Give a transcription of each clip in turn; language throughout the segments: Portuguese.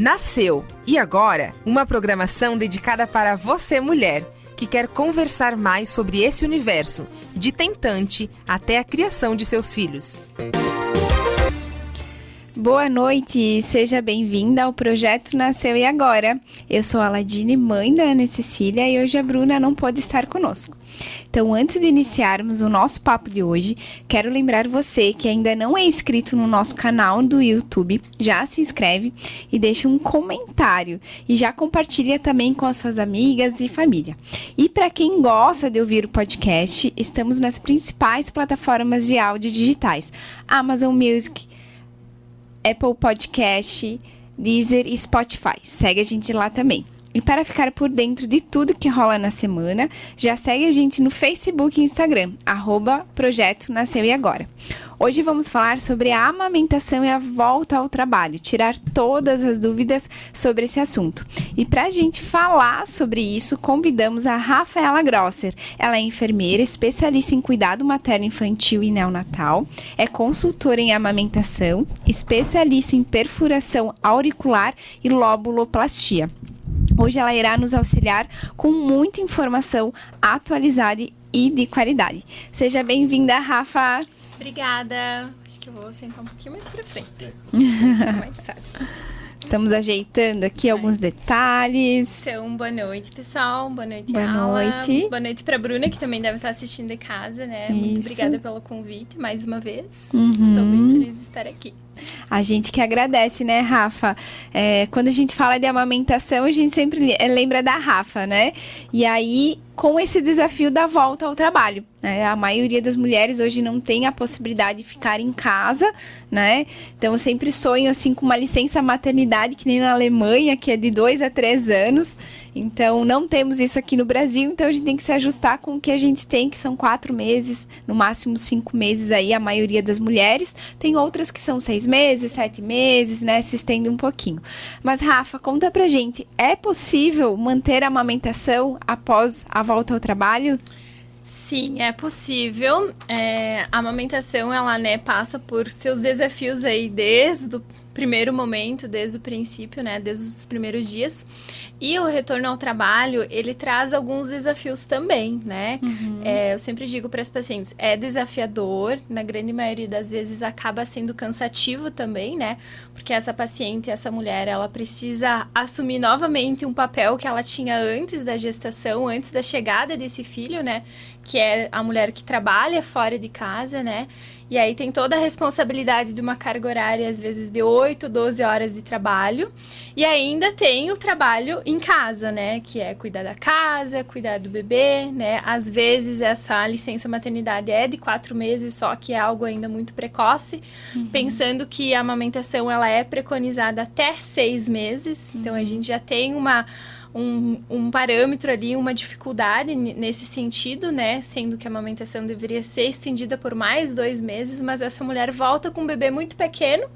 Nasceu e agora uma programação dedicada para você, mulher, que quer conversar mais sobre esse universo, de tentante até a criação de seus filhos. Boa noite, seja bem-vinda ao projeto Nasceu e Agora. Eu sou a Ladine, mãe da Ana Cecília, e hoje a Bruna não pode estar conosco. Então, antes de iniciarmos o nosso papo de hoje, quero lembrar você que ainda não é inscrito no nosso canal do YouTube, já se inscreve e deixa um comentário e já compartilha também com as suas amigas e família. E para quem gosta de ouvir o podcast, estamos nas principais plataformas de áudio digitais: Amazon Music, Apple Podcast, Deezer e Spotify. Segue a gente lá também. E para ficar por dentro de tudo que rola na semana, já segue a gente no Facebook e Instagram, arroba Projeto Nasceu e Agora. Hoje vamos falar sobre a amamentação e a volta ao trabalho, tirar todas as dúvidas sobre esse assunto. E para a gente falar sobre isso, convidamos a Rafaela Grosser. Ela é enfermeira, especialista em cuidado materno infantil e neonatal, é consultora em amamentação, especialista em perfuração auricular e lobuloplastia. Hoje ela irá nos auxiliar com muita informação atualizada e de qualidade. Seja bem-vinda, Rafa. Obrigada. Acho que eu vou sentar um pouquinho mais para frente. mais fácil. Estamos ajeitando aqui alguns detalhes. Então, boa noite, pessoal. Boa noite, Boa Ala. noite. Boa noite para Bruna, que também deve estar assistindo de casa, né? Isso. Muito obrigada pelo convite mais uma vez. Uhum. Estou bem feliz de estar aqui. A gente que agradece, né, Rafa? É, quando a gente fala de amamentação, a gente sempre lembra da Rafa, né? E aí, com esse desafio da volta ao trabalho. Né? A maioria das mulheres hoje não tem a possibilidade de ficar em casa, né? Então eu sempre sonho assim com uma licença maternidade que nem na Alemanha, que é de dois a três anos. Então não temos isso aqui no Brasil, então a gente tem que se ajustar com o que a gente tem, que são quatro meses, no máximo cinco meses aí, a maioria das mulheres. Tem outras que são seis meses, sete meses, né? Se estende um pouquinho. Mas, Rafa, conta pra gente, é possível manter a amamentação após a volta ao trabalho? Sim, é possível. É, a amamentação, ela, né, passa por seus desafios aí desde o primeiro momento, desde o princípio, né, desde os primeiros dias. E o retorno ao trabalho, ele traz alguns desafios também, né? Uhum. É, eu sempre digo para as pacientes, é desafiador, na grande maioria das vezes acaba sendo cansativo também, né? Porque essa paciente, essa mulher, ela precisa assumir novamente um papel que ela tinha antes da gestação, antes da chegada desse filho, né? Que é a mulher que trabalha fora de casa, né? E aí tem toda a responsabilidade de uma carga horária, às vezes de 8, 12 horas de trabalho. E ainda tem o trabalho em casa, né? Que é cuidar da casa, cuidar do bebê, né? Às vezes essa licença maternidade é de quatro meses, só que é algo ainda muito precoce. Uhum. Pensando que a amamentação ela é preconizada até seis meses. Então a gente já tem uma um, um parâmetro ali, uma dificuldade nesse sentido, né? Sendo que a amamentação deveria ser estendida por mais dois meses, mas essa mulher volta com um bebê muito pequeno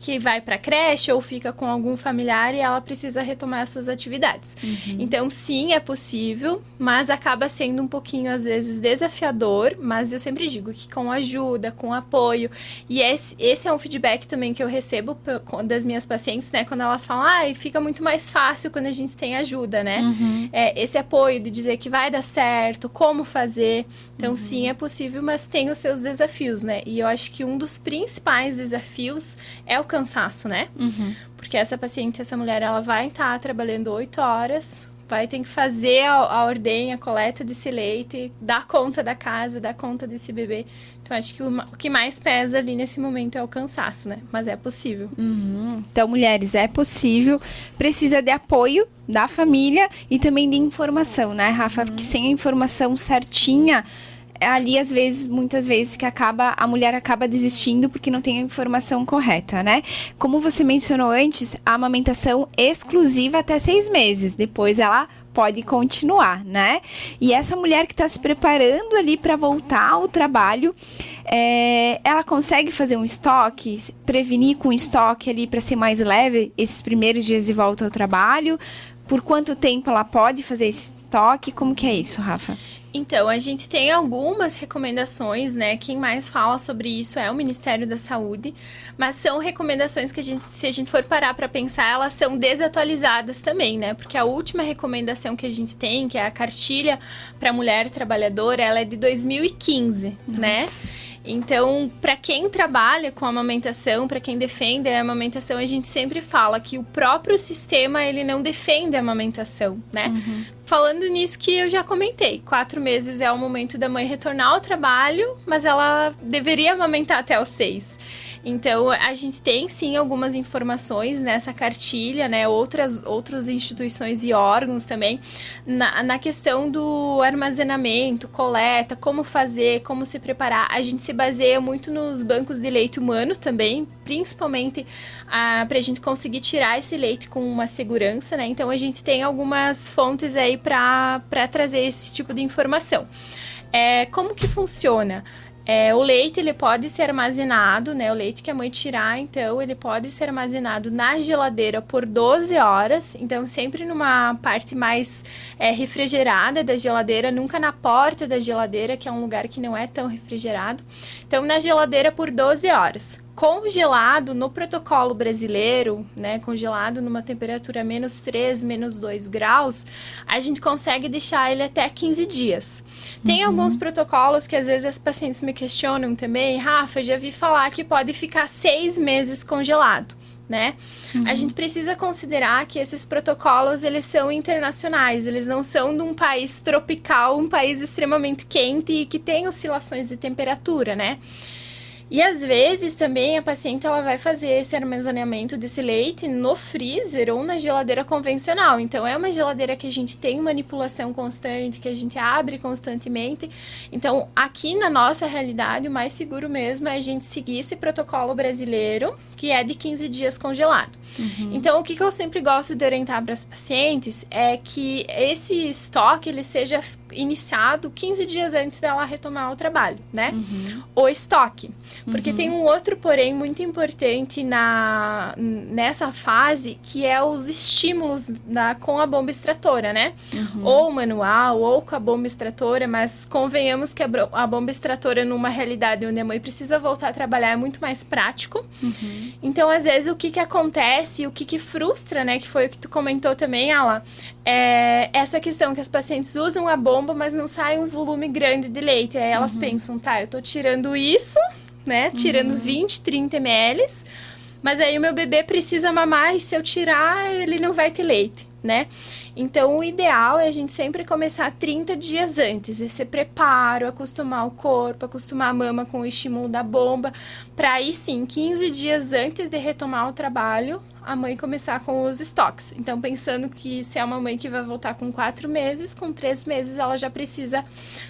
que vai para creche ou fica com algum familiar e ela precisa retomar as suas atividades. Uhum. Então, sim, é possível, mas acaba sendo um pouquinho às vezes desafiador, mas eu sempre digo que com ajuda, com apoio, e esse, esse é um feedback também que eu recebo das minhas pacientes, né, quando elas falam: "Ah, fica muito mais fácil quando a gente tem ajuda, né?" Uhum. É, esse apoio de dizer que vai dar certo, como fazer. Então, Uhum. sim, é possível, mas tem os seus desafios, né? E eu acho que um dos principais desafios é o cansaço, né? Uhum. Porque essa paciente, essa mulher, ela vai estar trabalhando oito horas, vai ter que fazer a, a ordem, a coleta desse leite, dar conta da casa, dar conta desse bebê. Então, acho que o, o que mais pesa ali nesse momento é o cansaço, né? Mas é possível. Uhum. Então, mulheres, é possível, precisa de apoio da família e também de informação, né, Rafa? Porque sem a informação certinha, ali às vezes, muitas vezes que acaba a mulher acaba desistindo porque não tem a informação correta, né? Como você mencionou antes, a amamentação exclusiva até seis meses. Depois ela pode continuar, né? E essa mulher que está se preparando ali para voltar ao trabalho, é, ela consegue fazer um estoque, prevenir com estoque ali para ser mais leve esses primeiros dias de volta ao trabalho. por quanto tempo ela pode fazer esse estoque? Como que é isso, Rafa? Então, a gente tem algumas recomendações, né? Quem mais fala sobre isso é o Ministério da Saúde, mas são recomendações que a gente, se a gente for parar para pensar, elas são desatualizadas também, né? Porque a última recomendação que a gente tem, que é a cartilha para mulher trabalhadora, ela é de 2015, né? Nossa. né? Então, para quem trabalha com amamentação, para quem defende a amamentação, a gente sempre fala que o próprio sistema ele não defende a amamentação, né? Uhum. Falando nisso que eu já comentei, quatro meses é o momento da mãe retornar ao trabalho, mas ela deveria amamentar até os seis. Então, a gente tem sim algumas informações nessa cartilha, né? Outras, outras instituições e órgãos também, na, na questão do armazenamento, coleta, como fazer, como se preparar. A gente se baseia muito nos bancos de leite humano também, principalmente ah, para a gente conseguir tirar esse leite com uma segurança, né? Então, a gente tem algumas fontes aí para trazer esse tipo de informação. É, como que funciona? É, o leite ele pode ser armazenado, né? O leite que a mãe tirar, então, ele pode ser armazenado na geladeira por 12 horas. Então, sempre numa parte mais é, refrigerada da geladeira, nunca na porta da geladeira, que é um lugar que não é tão refrigerado. Então, na geladeira por 12 horas congelado no protocolo brasileiro, né, congelado numa temperatura menos 3, menos 2 graus, a gente consegue deixar ele até 15 dias. Tem uhum. alguns protocolos que às vezes as pacientes me questionam também, Rafa, já vi falar que pode ficar seis meses congelado. Né? Uhum. A gente precisa considerar que esses protocolos eles são internacionais, eles não são de um país tropical, um país extremamente quente e que tem oscilações de temperatura, né? E às vezes também a paciente ela vai fazer esse armazenamento desse leite no freezer ou na geladeira convencional. Então é uma geladeira que a gente tem manipulação constante, que a gente abre constantemente. Então aqui na nossa realidade o mais seguro mesmo é a gente seguir esse protocolo brasileiro, que é de 15 dias congelado. Uhum. Então o que, que eu sempre gosto de orientar para as pacientes é que esse estoque ele seja iniciado 15 dias antes dela retomar o trabalho, né? Uhum. O estoque. Porque uhum. tem um outro porém muito importante na, nessa fase, que é os estímulos da, com a bomba extratora, né? Uhum. Ou manual, ou com a bomba extratora, mas convenhamos que a, a, bomba extratora, numa realidade onde a mãe precisa voltar a trabalhar, é muito mais prático. Uhum. Então, às vezes, o que que acontece, o que que frustra, né? Que foi o que tu comentou também, Ala, é essa questão que as pacientes usam a bomba, mas não sai um volume grande de leite. Aí elas uhum. pensam, tá, eu tô tirando isso né? Tirando uhum. 20, 30 ml. Mas aí o meu bebê precisa mamar e se eu tirar, ele não vai ter leite, né? Então, o ideal é a gente sempre começar 30 dias antes. Esse preparo, acostumar o corpo, acostumar a mama com o estímulo da bomba, para aí sim, 15 dias antes de retomar o trabalho, a mãe começar com os estoques. Então, pensando que se é uma mãe que vai voltar com quatro meses, com três meses ela já precisa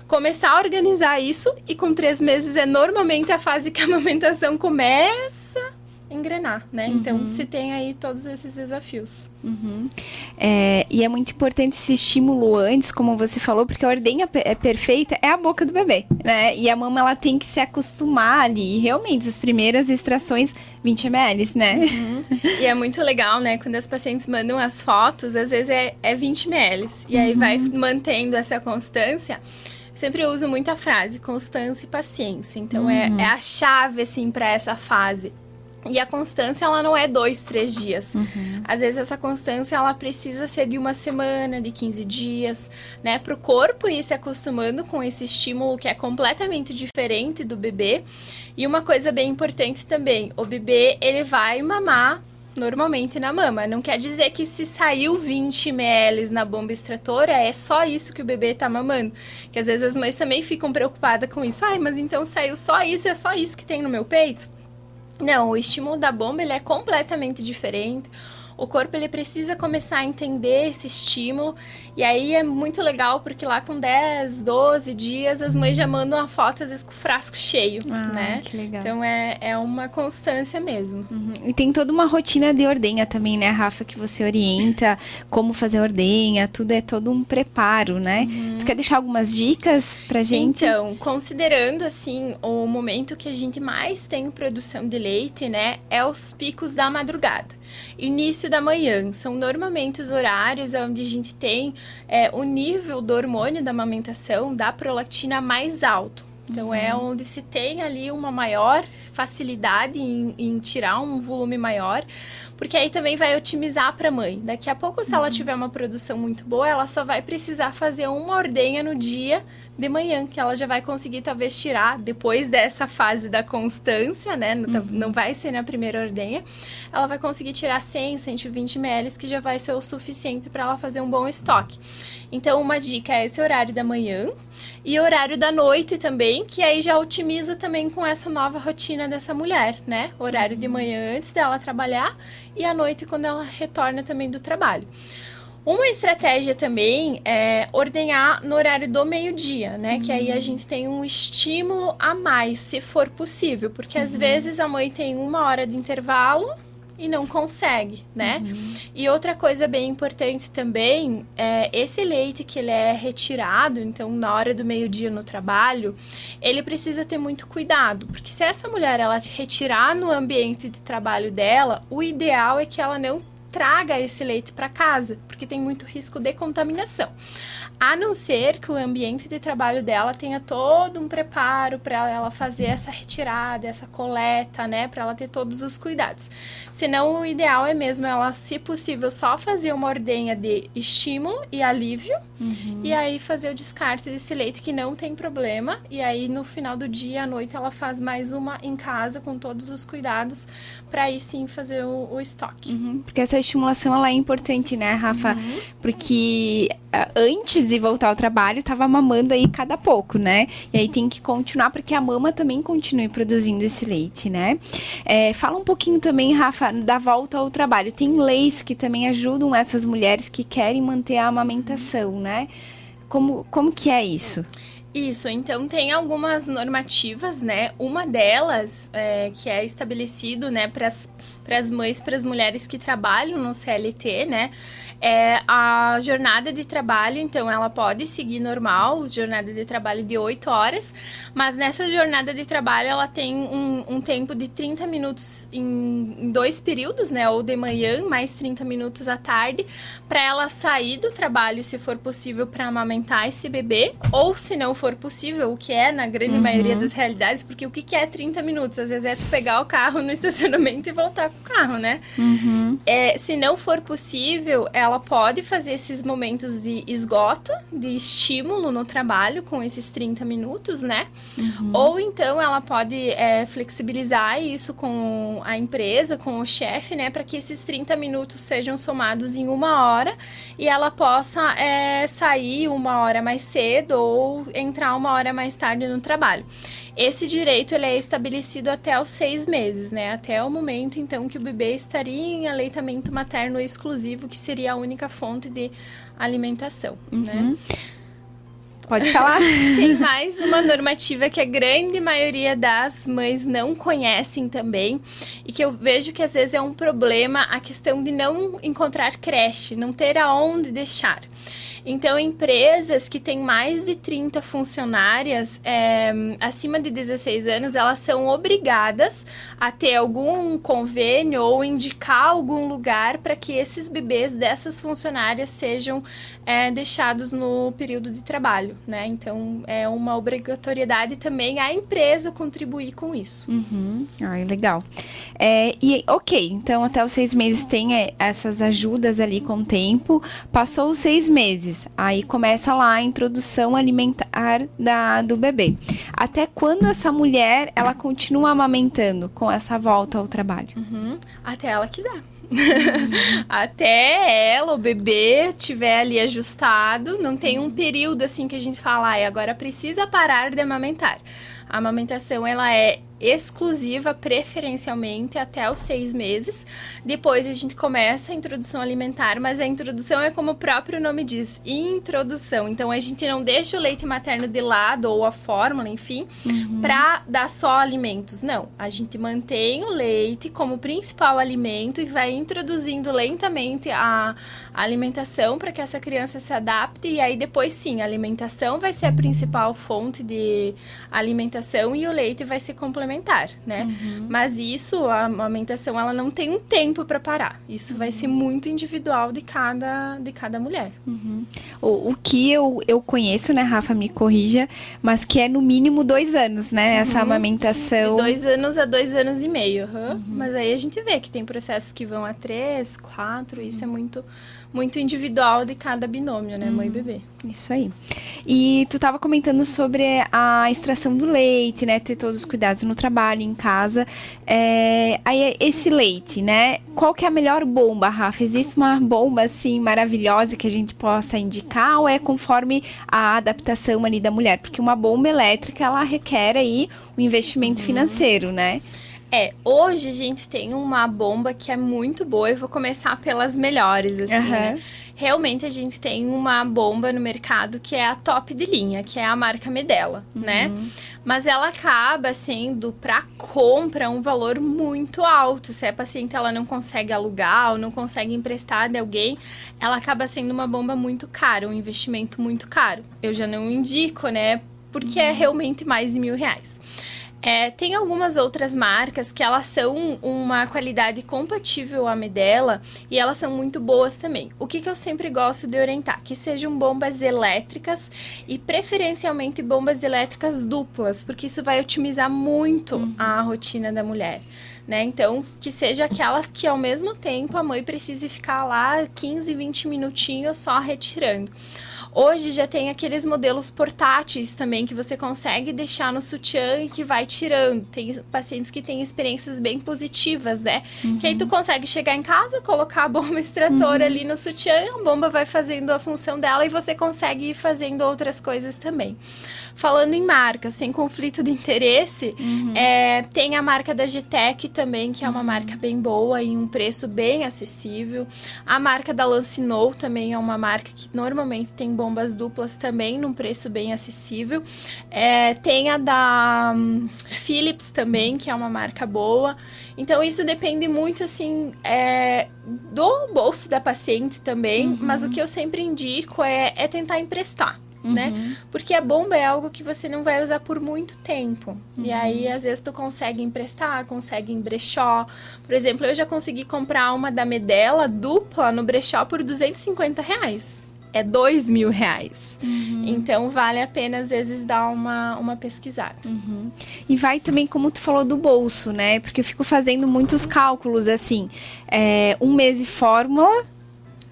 começar a organizar isso, e com três meses é normalmente a fase que a amamentação começa engrenar, né? Então, uhum. Então, se tem aí todos esses desafios. Uhum. É, e é muito importante esse estímulo antes, como você falou, porque a ordenha é perfeita é a boca do bebê, né? E a mama, ela tem que se acostumar ali. E realmente, as primeiras extrações, 20 ml, né? Uhum. e é muito legal, né? Quando as pacientes mandam as fotos, às vezes é, é 20 ml. E aí vai uhum. mantendo essa constância sempre uso muita frase constância e paciência. Então é, uhum. é, a chave assim para essa fase. E a constância, ela não é dois, três dias. Uhum. Às vezes, essa constância, ela precisa ser de uma semana, de 15 dias, né? Para o corpo ir se acostumando com esse estímulo que é completamente diferente do bebê. E uma coisa bem importante também, o bebê, ele vai mamar normalmente na mama. Não quer dizer que se saiu 20 ml na bomba extratora, é só isso que o bebê tá mamando. Que às vezes as mães também ficam preocupadas com isso. Ai, mas então saiu só isso, é só isso que tem no meu peito? Não, o estímulo da bomba ele é completamente diferente o corpo ele precisa começar a entender esse estímulo. E aí é muito legal porque lá com 10, 12 dias as mães já mandam a foto às vezes com o frasco cheio, ah, né? Que legal. Então é, é uma constância mesmo. Uhum. E tem toda uma rotina de ordenha também, né, Rafa, que você orienta como fazer ordenha, tudo é todo um preparo, né? Uhum. Tu quer deixar algumas dicas pra gente? Então, considerando assim o momento que a gente mais tem produção de leite, né, é os picos da madrugada. Início da manhã. São normalmente os horários onde a gente tem é, o nível do hormônio da amamentação, da prolactina mais alto. Então, é uhum. é onde se tem ali uma maior facilidade em, em, tirar um volume maior, porque aí também vai otimizar para a mãe. Daqui a pouco, se uhum. ela tiver uma produção muito boa, ela só vai precisar fazer uma ordenha no dia de manhã, que ela já vai conseguir talvez tirar depois dessa fase da constância, né? Não, uhum. não vai ser na primeira ordenha. Ela vai conseguir tirar 100, 120 ml, que já vai ser o suficiente para ela fazer um bom estoque. Então, uma dica é esse horário da manhã e horário da noite também, que aí já otimiza também com essa nova rotina dessa mulher, né? Horário de manhã antes dela trabalhar e à noite quando ela retorna também do trabalho. Uma estratégia também é ordenhar no horário do meio-dia, né? Uhum. Que aí a uhum. gente tem um estímulo a mais, se for possível. Porque uhum. às vezes a mãe tem uma hora de intervalo e não consegue, né? Uhum. E outra coisa bem importante também é esse leite que ele é retirado, então na hora do meio-dia no trabalho, ele precisa ter muito cuidado, porque se essa mulher ela retirar no ambiente de trabalho dela, o ideal é que ela não traga esse leite para casa, porque tem muito risco de contaminação. A não ser que o ambiente de trabalho dela tenha todo um preparo para ela fazer essa retirada, essa coleta, né, para ela ter todos os cuidados. Senão, o ideal é mesmo ela, se possível, só fazer uma ordenha de estímulo e alívio, uhum. e aí fazer o descarte desse leite que não tem problema, e aí no final do dia, à noite, ela faz mais uma em casa com todos os cuidados para aí sim fazer o, o estoque. Uhum, porque essa estimulação ela é importante, né, Rafa? Uhum. Porque ah, antes de voltar ao trabalho, estava mamando aí cada pouco, né? E aí tem que continuar para que a mama também continue produzindo esse leite, né? É, fala um pouquinho também, Rafa, da volta ao trabalho. Tem leis que também ajudam essas mulheres que querem manter a amamentação, né? Como, como que é isso? Isso, então tem algumas normativas, né? Uma delas é, que é estabelecido, né, para as mães, para as mulheres que trabalham no CLT, né? É a jornada de trabalho, então ela pode seguir normal, jornada de trabalho de 8 horas, mas nessa jornada de trabalho ela tem um, um tempo de 30 minutos em, em, dois períodos, né? Ou de manhã, mais 30 minutos à tarde, para ela sair do trabalho, se for possível, para amamentar esse bebê, ou se não for possível, o que é na grande uhum. maioria das realidades, porque o que é 30 minutos? Às vezes é tu pegar o carro no estacionamento e voltar carro, né? Uhum. É, se não for possível, ela pode fazer esses momentos de esgota, de estímulo no trabalho com esses 30 minutos, né? Uhum. Ou então ela pode é, flexibilizar isso com a empresa, com o chefe, né? Para que esses 30 minutos sejam somados em uma hora e ela possa é, sair uma hora mais cedo ou entrar uma hora mais tarde no trabalho. Esse direito ele é estabelecido até os seis meses, né? Até o momento, então, que o bebê estaria em aleitamento materno exclusivo, que seria a única fonte de alimentação, uhum. né? Pode falar. Tem mais uma normativa que a grande maioria das mães não conhecem também e que eu vejo que às vezes é um problema a questão de não encontrar creche, não ter aonde deixar. Então, empresas que têm mais de 30 funcionárias é, acima de 16 anos, elas são obrigadas a ter algum convênio ou indicar algum lugar para que esses bebês dessas funcionárias sejam é, deixados no período de trabalho, né? Então, é uma obrigatoriedade também a empresa contribuir com isso. Uhum. Legal. É, e, ok, então até os seis meses tem é, essas ajudas ali com o tempo. Passou os seis meses, Aí começa lá a introdução alimentar da, do bebê. Até quando essa mulher ela continua amamentando com essa volta ao trabalho? Uhum. Até ela quiser. Até ela, o bebê, tiver ali ajustado, não tem um período assim que a gente fala, ah, agora precisa parar de amamentar. A amamentação ela é exclusiva, preferencialmente até os seis meses. Depois a gente começa a introdução alimentar, mas a introdução é como o próprio nome diz, introdução. Então a gente não deixa o leite materno de lado ou a fórmula, enfim, uhum. para dar só alimentos. Não, a gente mantém o leite como principal alimento e vai introduzindo lentamente a, a alimentação para que essa criança se adapte e aí depois sim, a alimentação vai ser a principal fonte de alimentação e o leite vai ser complementar complementar, né? Uhum. Mas isso, a amamentação, ela não tem um tempo para parar. Isso uhum. vai ser muito individual de cada, de cada mulher. Uhum. O, o que eu, eu conheço, né, Rafa, me corrija, mas que é no mínimo dois anos, né? Essa uhum. amamentação. De dois anos a dois anos e meio. Uhum. Mas aí a gente vê que tem processos que vão a três, quatro, isso é muito muito individual de cada binômio, né, mãe e bebê. Isso aí. E tu estava comentando sobre a extração do leite, né, ter todos os cuidados no trabalho, em casa. É, aí esse leite, né, qual que é a melhor bomba, Rafa? Existe uma bomba assim maravilhosa que a gente possa indicar ou é conforme a adaptação ali da mulher? Porque uma bomba elétrica ela requer aí um investimento uhum. financeiro, né? É, hoje a gente tem uma bomba que é muito boa. Eu vou começar pelas melhores, assim, uhum. né? Realmente a gente tem uma bomba no mercado que é a top de linha, que é a marca Medela, uhum. né? Mas ela acaba sendo para compra um valor muito alto. Se a paciente ela não consegue alugar ou não consegue emprestar de alguém, ela acaba sendo uma bomba muito cara, um investimento muito caro. Eu já não indico, né? Porque é uhum. é realmente mais de mil reais. É, tem algumas outras marcas que elas são uma qualidade compatível à Medela e elas são muito boas também. O que, que eu sempre gosto de orientar? Que sejam bombas elétricas e preferencialmente bombas elétricas duplas, porque isso vai otimizar muito uhum. a rotina da mulher. Né? Então, que seja aquelas que ao mesmo tempo a mãe precise ficar lá 15, 20 minutinhos só retirando. Hoje já tem aqueles modelos portáteis também que você consegue deixar no sutiã e que vai tirando. Tem pacientes que têm experiências bem positivas, né? Uhum. Que aí tu uhum. consegue chegar em casa, colocar a bomba extratora uhum. ali no sutiã, a bomba vai fazendo a função dela e você consegue ir fazendo outras coisas também. Falando em marcas, sem conflito de interesse, uhum. é, tem a marca da GTEC também, que é uma uhum. marca bem boa e um preço bem acessível. A marca da Lancinol também é uma marca que normalmente tem bombas duplas também num preço bem acessível. É, tem a da um, Philips também, que é uma marca boa. Então isso depende muito assim é, do bolso da paciente também, uhum. mas o que eu sempre indico é, é tentar emprestar né? Uhum. Porque a bomba é algo que você não vai usar por muito tempo. Uhum. E aí, às vezes, tu consegue emprestar, consegue em brechó. Por exemplo, eu já consegui comprar uma da Medela dupla no brechó por 250 reais. É dois mil reais. Uhum. Então, vale a pena, às vezes, dar uma, uma pesquisada. Uhum. E vai também, como tu falou, do bolso, né? Porque eu fico fazendo muitos cálculos, assim. É, um mês de fórmula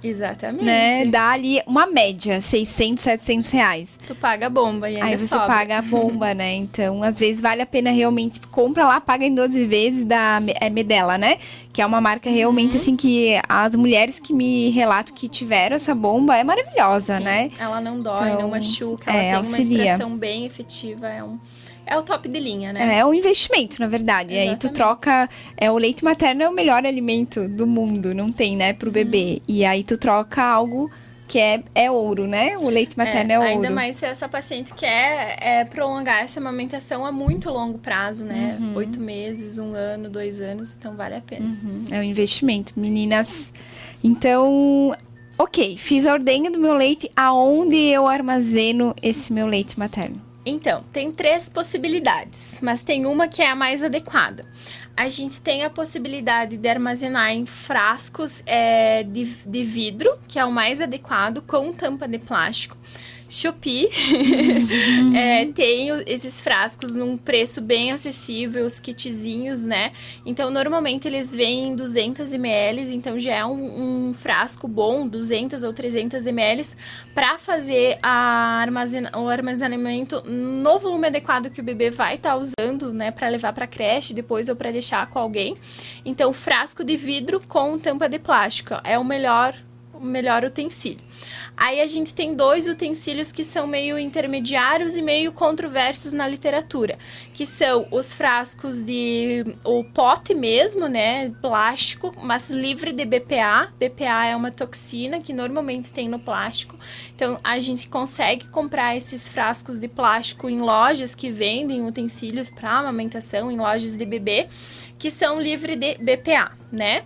Exatamente. Né? Dá ali uma média, 600, 700 reais. Tu paga a bomba e ainda Aí você sobra. paga a bomba, né? Então, às vezes vale a pena realmente, compra lá, paga em 12 vezes da é Medela, né? Que é uma marca realmente, uhum. assim, que as mulheres que me relatam que tiveram essa bomba é maravilhosa, Sim. né? Ela não dói, então, não machuca, ela é, tem auxilia. uma extração bem efetiva, é um... É o top de linha, né? É, é um investimento, na verdade. Exatamente. Aí tu troca. É, o leite materno é o melhor alimento do mundo, não tem, né, pro bebê. Uhum. E aí tu troca algo que é, é ouro, né? O leite materno é, é ouro. Ainda mais se essa paciente quer é, prolongar essa amamentação a muito longo prazo, né? Uhum. Oito meses, um ano, dois anos, então vale a pena. Uhum. É um investimento, meninas. Então, ok, fiz a ordenha do meu leite. Aonde eu armazeno esse meu leite materno? Então, tem três possibilidades, mas tem uma que é a mais adequada. A gente tem a possibilidade de armazenar em frascos é, de, de vidro, que é o mais adequado, com tampa de plástico. Shopee uhum. é, tem esses frascos num preço bem acessível, os kitzinhos, né? Então, normalmente eles vêm em 200 ml, então já é um, um frasco bom, 200 ou 300 ml, para fazer a armazena o armazenamento no volume adequado que o bebê vai estar tá usando, né? Para levar para creche depois ou para deixar com alguém. Então, frasco de vidro com tampa de plástico é o melhor o melhor utensílio. Aí a gente tem dois utensílios que são meio intermediários e meio controversos na literatura, que são os frascos de o pote mesmo, né, plástico, mas livre de BPA. BPA é uma toxina que normalmente tem no plástico. Então a gente consegue comprar esses frascos de plástico em lojas que vendem utensílios para amamentação, em lojas de bebê, que são livre de BPA, né?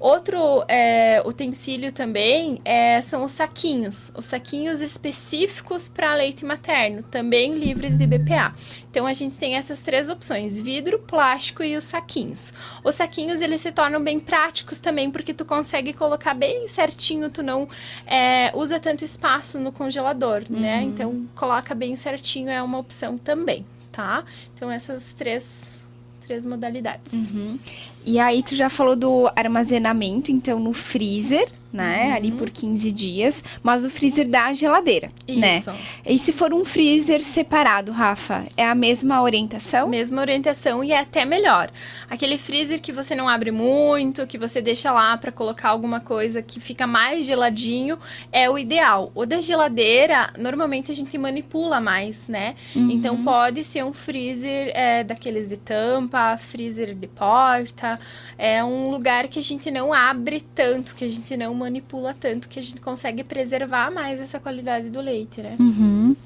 Outro é, utensílio também é, são os saquinhos, os saquinhos específicos para leite materno, também livres de BPA. Então a gente tem essas três opções: vidro, plástico e os saquinhos. Os saquinhos eles se tornam bem práticos também porque tu consegue colocar bem certinho, tu não é, usa tanto espaço no congelador, né? uhum. né? Então coloca bem certinho é uma opção também, tá? Então essas três três modalidades. Uhum. E aí tu já falou do armazenamento, então no freezer, né? Uhum. Ali por 15 dias, mas o freezer da geladeira, né? Isso. né? E se for um freezer separado, Rafa, é a mesma orientação? Mesma orientação e é até melhor. Aquele freezer que você não abre muito, que você deixa lá para colocar alguma coisa que fica mais geladinho, é o ideal. O da geladeira, normalmente a gente manipula mais, né? Uhum. Então pode ser um freezer é, daqueles de tampa, freezer de porta, é um lugar que a gente não abre tanto, que a gente não manipula tanto que a gente consegue preservar mais essa qualidade do leite, né? Uhum.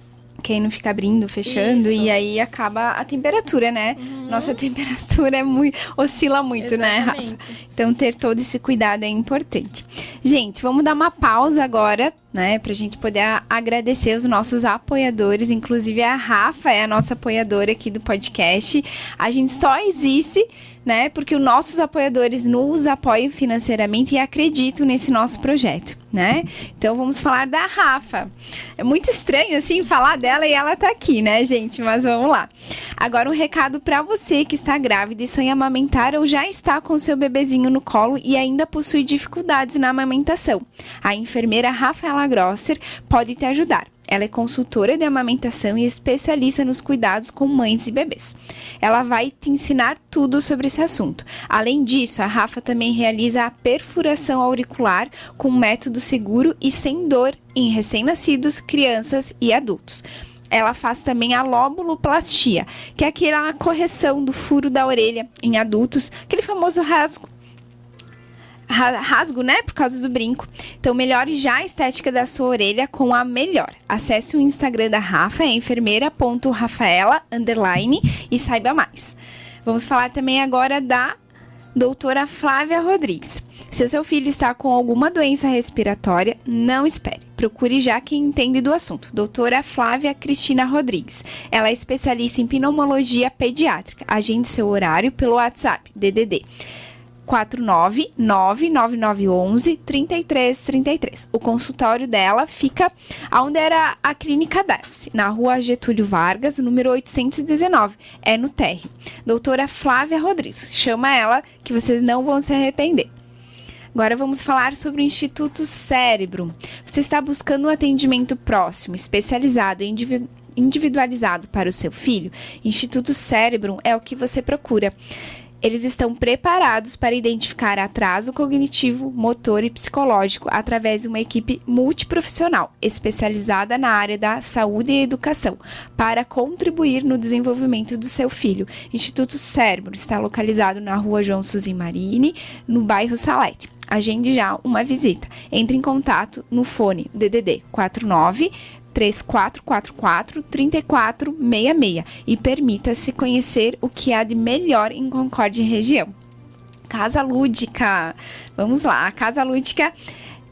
Que aí não fica abrindo, fechando, Isso. e aí acaba a temperatura, né? Uhum. Nossa temperatura é muito, oscila muito, Exatamente. né, Rafa? Então ter todo esse cuidado é importante. Gente, vamos dar uma pausa agora, né? Pra gente poder agradecer os nossos apoiadores, inclusive a Rafa é a nossa apoiadora aqui do podcast. A gente só existe né? Porque os nossos apoiadores nos apoiam financeiramente e acreditam nesse nosso projeto, né? Então vamos falar da Rafa. É muito estranho assim falar dela e ela tá aqui, né, gente? Mas vamos lá. Agora um recado para você que está grávida e sonha amamentar ou já está com seu bebezinho no colo e ainda possui dificuldades na amamentação. A enfermeira Rafaela Grosser pode te ajudar. Ela é consultora de amamentação e especialista nos cuidados com mães e bebês. Ela vai te ensinar tudo sobre esse assunto. Além disso, a Rafa também realiza a perfuração auricular com método seguro e sem dor em recém-nascidos, crianças e adultos ela faz também a lobuloplastia, que é aquela correção do furo da orelha em adultos, aquele famoso rasgo rasgo, né? Por causa do brinco. Então, melhore já a estética da sua orelha com a melhor. Acesse o Instagram da Rafa, é enfermeira.rafaela, underline, e saiba mais. Vamos falar também agora da doutora Flávia Rodrigues. Se o seu filho está com alguma doença respiratória, não espere. Procure já quem entende do assunto. Doutora Flávia Cristina Rodrigues. Ela é especialista em pneumologia pediátrica. Agende seu horário pelo WhatsApp, DDD 4999911 3333. O consultório dela fica onde era a clínica Darcy, na rua Getúlio Vargas, número 819. É no térreo. Doutora Flávia Rodrigues. Chama ela que vocês não vão se arrepender. Agora vamos falar sobre o Instituto Cérebro. Você está buscando um atendimento próximo, especializado e individualizado para o seu filho? Instituto Cérebro é o que você procura eles estão preparados para identificar atraso cognitivo, motor e psicológico através de uma equipe multiprofissional, especializada na área da saúde e educação, para contribuir no desenvolvimento do seu filho. Instituto Cérebro está localizado na rua João Suzy Marini, no bairro Salete. Agende já uma visita. Entre em contato no fone DDD 49 3444 3466 e permita-se conhecer o que há de melhor em Concórdia região. Casa Lúdica. Vamos lá, a Casa Lúdica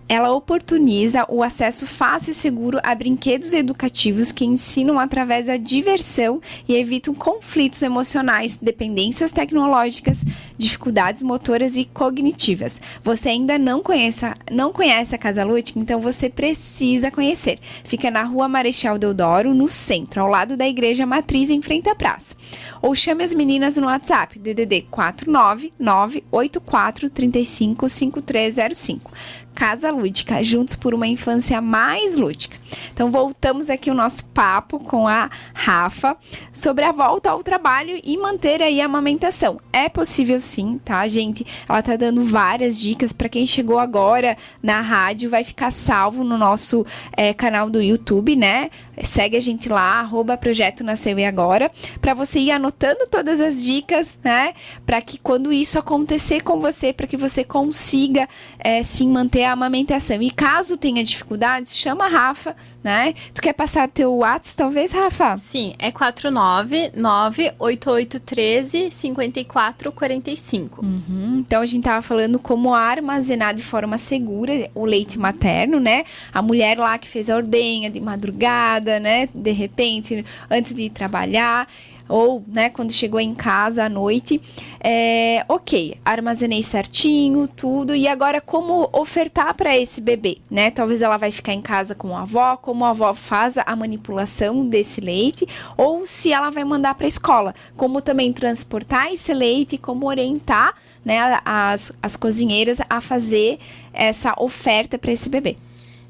ela oportuniza o acesso fácil e seguro a brinquedos educativos que ensinam através da diversão e evitam conflitos emocionais, dependências tecnológicas, dificuldades motoras e cognitivas. Você ainda não conhece, não conhece a Casa Lúdica, então você precisa conhecer. Fica na Rua Marechal Deodoro, no centro, ao lado da Igreja Matriz, em frente à praça. Ou chame as meninas no WhatsApp, DDD 49984 35 5305. Casa Lúdica, juntos por uma infância mais lúdica. Então voltamos aqui o nosso papo com a Rafa sobre a volta ao trabalho e manter aí a amamentação. É possível sim, tá, gente? Ela tá dando várias dicas para quem chegou agora na rádio, vai ficar salvo no nosso é, canal do YouTube, né? Segue a gente lá, arroba Projeto Nasceu e Agora, para você ir anotando todas as dicas, né? Para que quando isso acontecer com você, para que você consiga é, sim manter a amamentação. E caso tenha dificuldades, chama a Rafa, né? Tu quer passar teu WhatsApp, talvez, Rafa? Sim, é 499 8813 5445. 5. Uhum. Então a gente tava falando como armazenar de forma segura o leite materno, né? A mulher lá que fez a ordenha de madrugada, né? De repente, antes de ir trabalhar ou né, quando chegou em casa à noite. É, ok, armazenei certinho, tudo. E agora, como ofertar para esse bebê? Né? Talvez ela vai ficar em casa com a avó, como a avó faz a manipulação desse leite, ou se ela vai mandar para a escola, como também transportar esse leite, como orientar né, as, as cozinheiras a fazer essa oferta para esse bebê.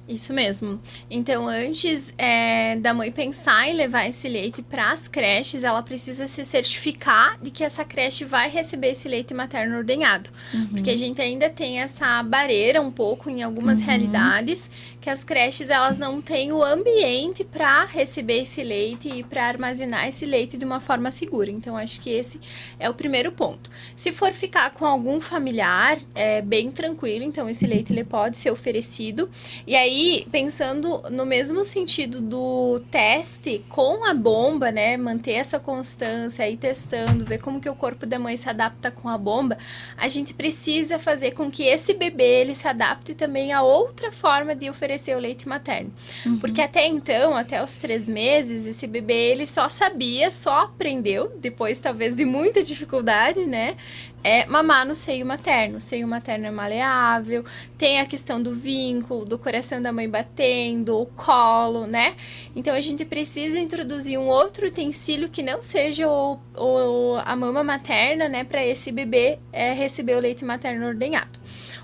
Isso mesmo. Então, antes é, da mãe pensar em levar esse leite para as creches, ela precisa se certificar de que essa creche vai receber esse leite materno ordenhado. Uhum. Porque a gente ainda tem essa barreira um pouco em algumas uhum. realidades, que as creches elas não têm o ambiente para receber esse leite e para armazenar esse leite de uma forma segura. Então, acho que esse é o primeiro ponto. Se for ficar com algum familiar, é bem tranquilo. Então, esse leite ele pode ser oferecido. E aí aí, pensando no mesmo sentido do teste com a bomba, né? Manter essa constância aí testando, ver como que o corpo da mãe se adapta com a bomba, a gente precisa fazer com que esse bebê ele se adapte também a outra forma de oferecer o leite materno. Uhum. Porque até então, até os três meses, esse bebê ele só sabia, só aprendeu, depois talvez de muita dificuldade, né? É mamar no seio materno. O seio materno é maleável, tem a questão do vínculo, do coração da mãe batendo, o colo, né? Então a gente precisa introduzir um outro utensílio que não seja o, o a mama materna, né, para esse bebê é, receber o leite materno ordenhado.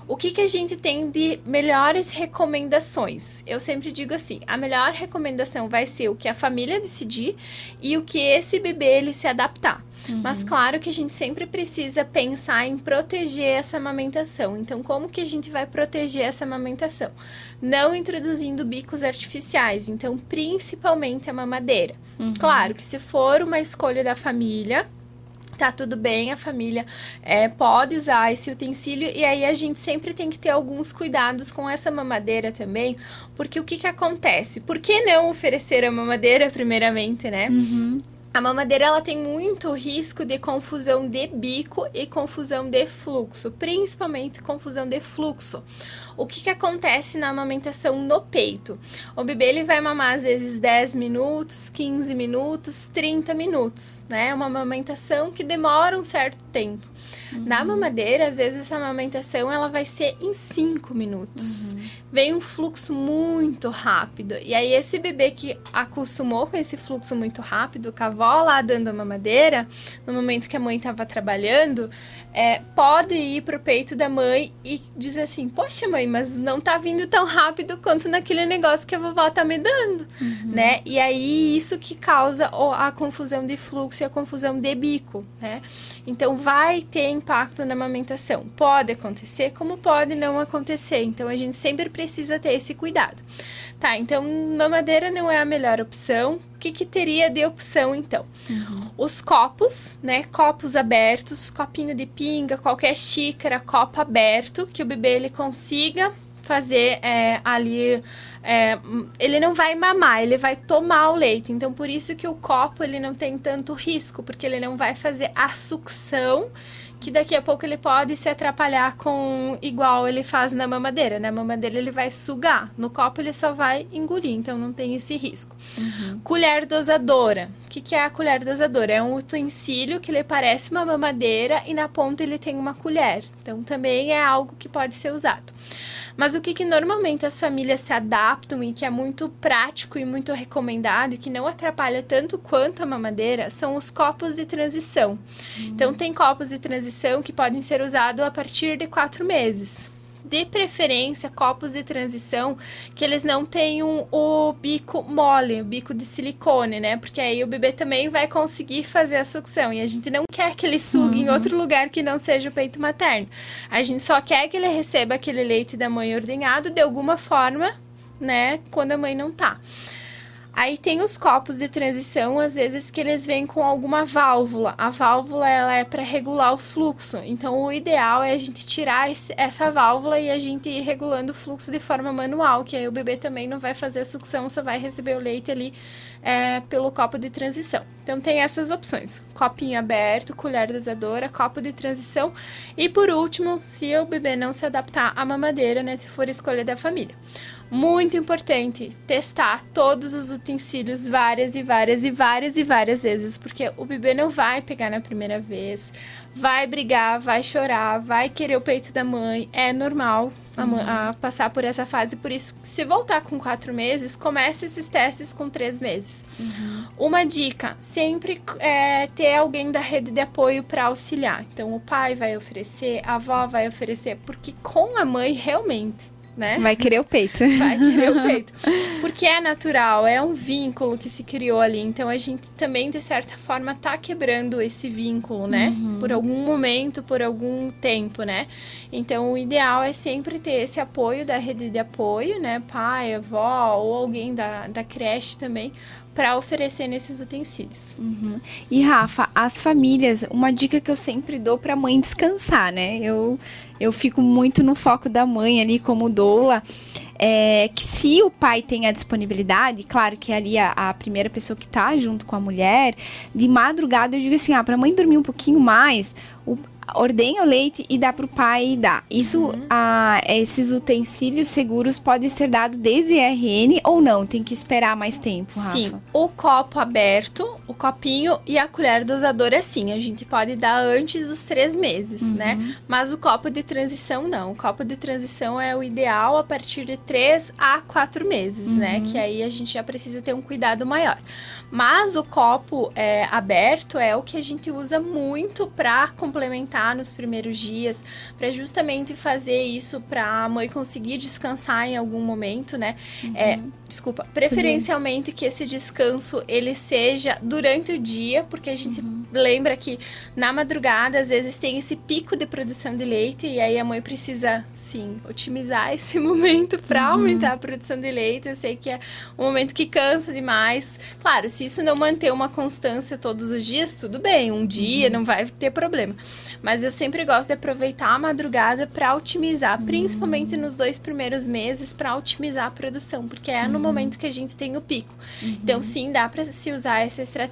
O que, que a gente tem de melhores recomendações? Eu sempre digo assim: a melhor recomendação vai ser o que a família decidir e o que esse bebê ele se adaptar. Uhum. Mas claro que a gente sempre precisa pensar em proteger essa amamentação. Então, como que a gente vai proteger essa amamentação? Não introduzindo bicos artificiais, então principalmente a mamadeira. Uhum. Claro que se for uma escolha da família, tá tudo bem, a família é, pode usar esse utensílio e aí a gente sempre tem que ter alguns cuidados com essa mamadeira também, porque o que que acontece? Por que não oferecer a mamadeira primeiramente, né? Uhum. A mamadeira ela tem muito risco de confusão de bico e confusão de fluxo, principalmente confusão de fluxo. O que, que acontece na amamentação no peito? O bebê ele vai mamar às vezes 10 minutos, 15 minutos, 30 minutos, né? Uma amamentação que demora um certo tempo. Uhum. Na mamadeira, às vezes essa amamentação ela vai ser em 5 minutos. Uhum. Vem um fluxo muito rápido. E aí esse bebê que acostumou com esse fluxo muito rápido, avó lá dando a mamadeira, no momento que a mãe estava trabalhando, é, pode ir pro peito da mãe e dizer assim: "Poxa, mãe, mas não tá vindo tão rápido quanto naquele negócio que a vovó tá me dando", uhum. né? E aí isso que causa a confusão de fluxo e a confusão de bico, né? Então vai ter impacto na amamentação. Pode acontecer, como pode não acontecer. Então a gente sempre precisa ter esse cuidado. Tá, então mamadeira não é a melhor opção. O que, que teria de opção então? Uhum. Os copos, né? Copos abertos, copinho de pinga, qualquer xícara, copo aberto, que o bebê ele consiga fazer é, ali é, ele não vai mamar, ele vai tomar o leite. Então, por isso que o copo ele não tem tanto risco, porque ele não vai fazer a sucção que daqui a pouco ele pode se atrapalhar com igual ele faz na mamadeira. Na mamadeira ele vai sugar, no copo ele só vai engolir, então não tem esse risco. Uhum. Colher dosadora. O que, que é a colher dosadora? É um utensílio que ele parece uma mamadeira e na ponta ele tem uma colher. Então também é algo que pode ser usado. Mas o que, que normalmente as famílias se adaptam e que é muito prático e muito recomendado e que não atrapalha tanto quanto a mamadeira são os copos de transição. Uhum. Então, tem copos de transição que podem ser usados a partir de quatro meses de preferência, copos de transição que eles não tenham o bico mole, o bico de silicone, né? Porque aí o bebê também vai conseguir fazer a sucção. E a gente não quer que ele sugue uhum. em outro lugar que não seja o peito materno. A gente só quer que ele receba aquele leite da mãe ordenhado de alguma forma, né? Quando a mãe não tá. Aí tem os copos de transição, às vezes que eles vêm com alguma válvula. A válvula ela é para regular o fluxo. Então o ideal é a gente tirar esse, essa válvula e a gente ir regulando o fluxo de forma manual, que aí o bebê também não vai fazer a sucção, só vai receber o leite ali é, pelo copo de transição. Então tem essas opções: copinho aberto, colher dosadora, copo de transição e por último, se o bebê não se adaptar à mamadeira, né, se for escolha da família. Muito importante testar todos os utensílios várias e várias e várias e várias vezes, porque o bebê não vai pegar na primeira vez, vai brigar, vai chorar, vai querer o peito da mãe, é normal a, uhum. a passar por essa fase. Por isso, se voltar com quatro meses, comece esses testes com três meses. Uhum. Uma dica: sempre é, ter alguém da rede de apoio para auxiliar. Então, o pai vai oferecer, a avó vai oferecer, porque com a mãe realmente né? Vai querer o peito. Vai querer o peito. Porque é natural, é um vínculo que se criou ali. Então a gente também, de certa forma, tá quebrando esse vínculo, né? Uhum. Por algum momento, por algum tempo, né? Então o ideal é sempre ter esse apoio da rede de apoio, né? Pai, avó ou alguém da, da creche também, para oferecer nesses utensílios. Uhum. E Rafa, as famílias, uma dica que eu sempre dou para mãe descansar, né? Eu eu fico muito no foco da mãe ali como doula. É, que se o pai tem a disponibilidade, claro que ali a, a, primeira pessoa que tá junto com a mulher, de madrugada eu digo assim, ah, pra mãe dormir um pouquinho mais, o, ordenha o leite e dá para o pai dar. Isso, uhum. a, esses utensílios seguros podem ser dados desde RN ou não? Tem que esperar mais tempo, Rafa? Sim, o copo aberto, o copinho e a colher dosadora, sim. A gente pode dar antes dos três meses, uhum. né? Mas o copo de transição, não. O copo de transição é o ideal a partir de três a quatro meses, né? uhum. né? Que aí a gente já precisa ter um cuidado maior. Mas o copo é, aberto é o que a gente usa muito para complementar nos primeiros dias, para justamente fazer isso para a mãe conseguir descansar em algum momento, né? Uhum. É, desculpa, preferencialmente que esse descanso ele seja durante o dia, porque a gente uhum. lembra que na madrugada às vezes tem esse pico de produção de leite e aí a mãe precisa, sim, otimizar esse momento para uhum. aumentar a produção de leite. Eu sei que é um momento que cansa demais. Claro, se isso não manter uma constância todos os dias, tudo bem, um dia uhum. não vai ter problema. Mas eu sempre gosto de aproveitar a madrugada para otimizar, uhum. principalmente nos dois primeiros meses, para otimizar a produção, porque é no uhum. momento que a gente tem o pico. Uhum. Então, sim, dá para se usar essa estratégia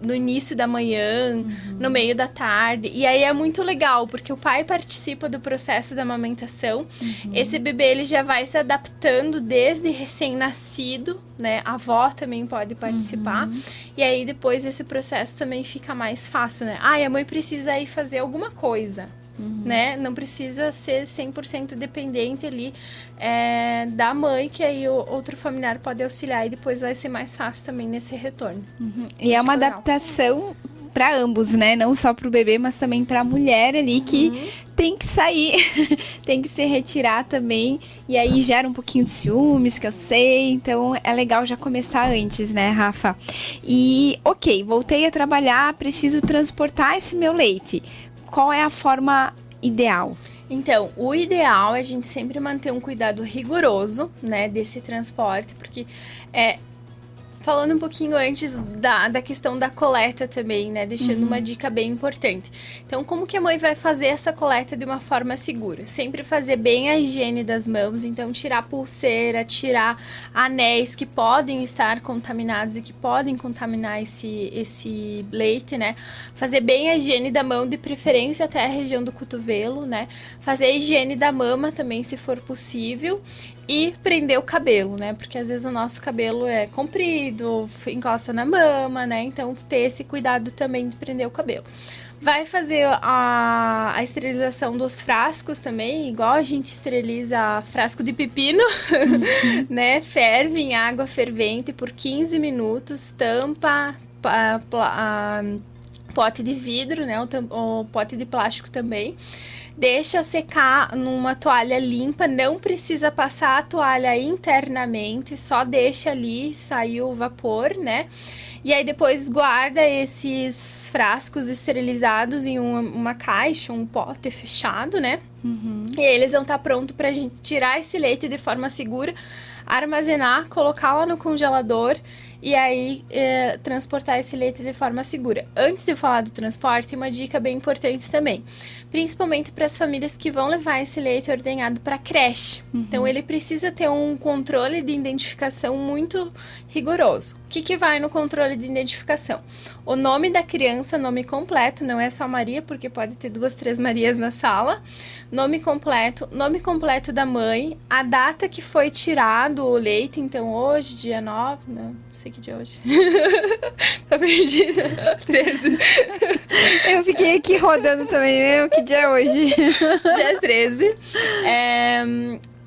no início da manhã, uhum. no meio da tarde. E aí é muito legal, porque o pai participa do processo da amamentação. Uhum. Esse bebê ele já vai se adaptando desde recém-nascido, né? A avó também pode participar participar. Uhum. E aí depois esse processo também fica mais fácil, né? Ah, a mãe precisa ir fazer alguma coisa. Uhum. Né? Não precisa ser 100% dependente ali é, da mãe, que aí o outro familiar pode auxiliar e depois vai ser mais fácil também nesse retorno. Uhum. E é uma legal. adaptação para ambos, né? Não só para o bebê, mas também para a mulher ali que uhum. tem que sair, tem que se retirar também. E aí gera um pouquinho de ciúmes, que eu sei. Então é legal já começar antes, né, Rafa? E ok, voltei a trabalhar, preciso transportar esse meu leite. Qual é a forma ideal? Então, o ideal é a gente sempre manter um cuidado rigoroso, né, desse transporte, porque é, falando um pouquinho antes da, da questão da coleta também, né? Deixando uhum. uma dica bem importante. Então, como que a mãe vai fazer essa coleta de uma forma segura? Sempre fazer bem a higiene das mãos, então tirar pulseira, tirar anéis que podem estar contaminados e que podem contaminar esse, esse leite, né? Fazer bem a higiene da mão, de preferência até a região do cotovelo, né? Fazer a higiene da mama também, se for possível e prender o cabelo, né? Porque às vezes o nosso cabelo é comprido, encosta na mama, né? Então ter esse cuidado também de prender o cabelo. Vai fazer a, a esterilização dos frascos também, igual a gente esteriliza frasco de pepino, né? Ferve em água fervente por 15 minutos, tampa a, a, a pote de vidro, né? O, o pote de plástico também deixa secar numa toalha limpa, não precisa passar a toalha internamente, só deixa ali sair o vapor, né? E aí depois guarda esses frascos esterilizados em uma, uma caixa, um pote fechado, né? Uhum. E eles vão estar tá pronto pra gente tirar esse leite de forma segura, armazenar, colocar lá no congelador e aí é, transportar esse leite de forma segura. Antes de eu falar do transporte, uma dica bem importante também, principalmente para as famílias que vão levar esse leite ordenhado para creche. Uhum. Então ele precisa ter um controle de identificação muito rigoroso. O que, que vai no controle de identificação? O nome da criança, nome completo, não é só Maria, porque pode ter duas, três Marias na sala. Nome completo, nome completo da mãe, a data que foi tirado o leite, então hoje, dia 9, né? Sei que dia é hoje. tá perdida. 13. Eu fiquei aqui rodando também, meu, que dia é hoje? dia 13. É,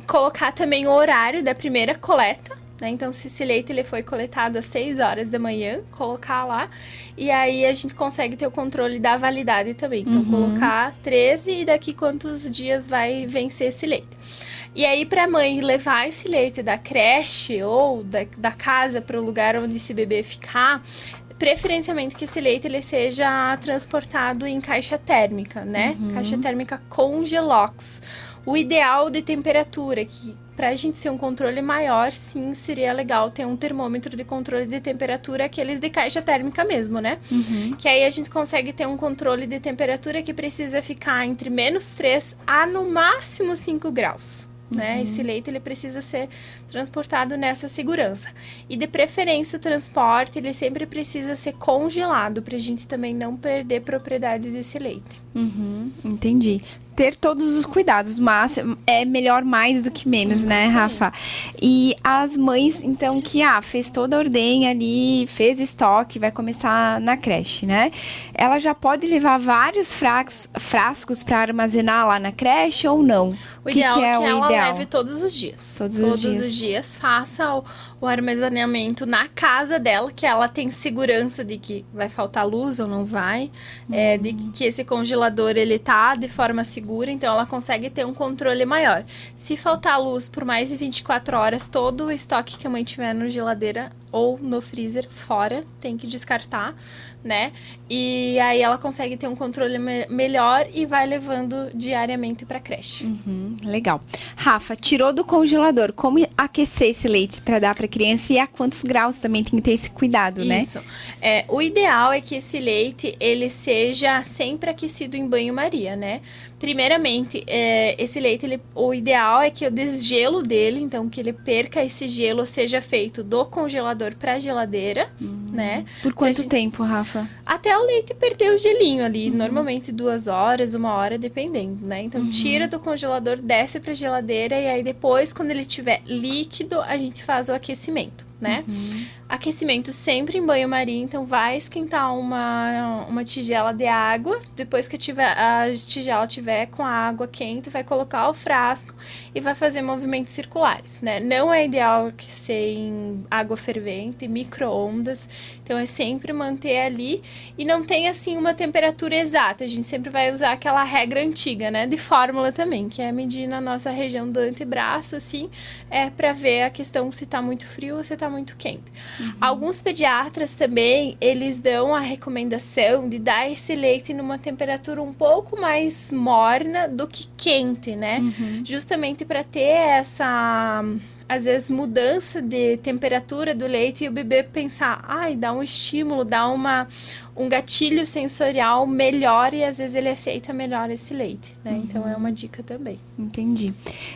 colocar também o horário da primeira coleta. Né? Então, se esse leite ele foi coletado às 6 horas da manhã, colocar lá. E aí a gente consegue ter o controle da validade também. Então, uhum. colocar 13 e daqui quantos dias vai vencer esse leite. E aí, para a mãe levar esse leite da creche ou da, da casa para o lugar onde esse bebê ficar, preferencialmente que esse leite ele seja transportado em caixa térmica, né? Uhum. Caixa térmica congelox. O ideal de temperatura, que para a gente ter um controle maior, sim, seria legal ter um termômetro de controle de temperatura, aqueles de caixa térmica mesmo, né? Uhum. Que aí a gente consegue ter um controle de temperatura que precisa ficar entre menos 3 a no máximo 5 graus né? Uhum. Esse leite ele precisa ser transportado nessa segurança. E de preferência o transporte ele sempre precisa ser congelado para a gente também não perder propriedades desse leite. Uhum, entendi ter todos os cuidados, mas é melhor mais do que menos, né, Rafa? E as mães, então, que ah, fez toda a ordem ali, fez estoque, vai começar na creche, né? Ela já pode levar vários frascos, frascos para armazenar lá na creche ou não? O, que ideal que é, é que ela ideal? leve todos os dias. Todos, todos os dias. os dias. Faça o, o armazenamento na casa dela, que ela tem segurança de que vai faltar luz ou não vai, uhum. é, de que esse congelador ele tá de forma segura segura, então ela consegue ter um controle maior. Se faltar luz por mais de 24 horas, todo o estoque que a mãe tiver na geladeira ou no freezer fora, tem que descartar, né? E aí ela consegue ter um controle me melhor e vai levando diariamente para creche. Uhum, legal. Rafa, tirou do congelador, como aquecer esse leite para dar para criança e a quantos graus também tem que ter esse cuidado, Isso. né? Isso. É, o ideal é que esse leite ele seja sempre aquecido em banho-maria, né? Primeiramente, é, esse leite, ele, o ideal é que o desgelo dele, então que ele perca esse gelo, seja feito do congelador para a geladeira, uhum. né? Por quanto gente... tempo, Rafa? Até o leite perder o gelinho ali, uhum. normalmente duas horas, uma hora, dependendo, né? Então uhum. tira do congelador, desce para a geladeira e aí depois, quando ele tiver líquido, a gente faz o aquecimento né? Uhum. Aquecimento sempre em banho-maria, então vai esquentar uma, uma tigela de água. Depois que tiver, a tigela tiver com a água quente, vai colocar o frasco e vai fazer movimentos circulares, né? Não é ideal que ser em água fervente, micro-ondas. Então é sempre manter ali e não tem assim uma temperatura exata. A gente sempre vai usar aquela regra antiga, né? De fórmula também, que é medir na nossa região do antebraço, assim, é para ver a questão se tá muito frio ou se tá Muito quente. Uhum. Alguns pediatras também, eles dão a recomendação de dar esse leite numa temperatura um pouco mais morna do que quente, né? Uhum. Justamente para ter essa às vezes mudança de temperatura do leite e o bebê pensar, ai, dá um estímulo, dá uma um gatilho sensorial melhor e às vezes ele aceita melhor esse leite, né? Uhum. Então é uma dica também. Entendi.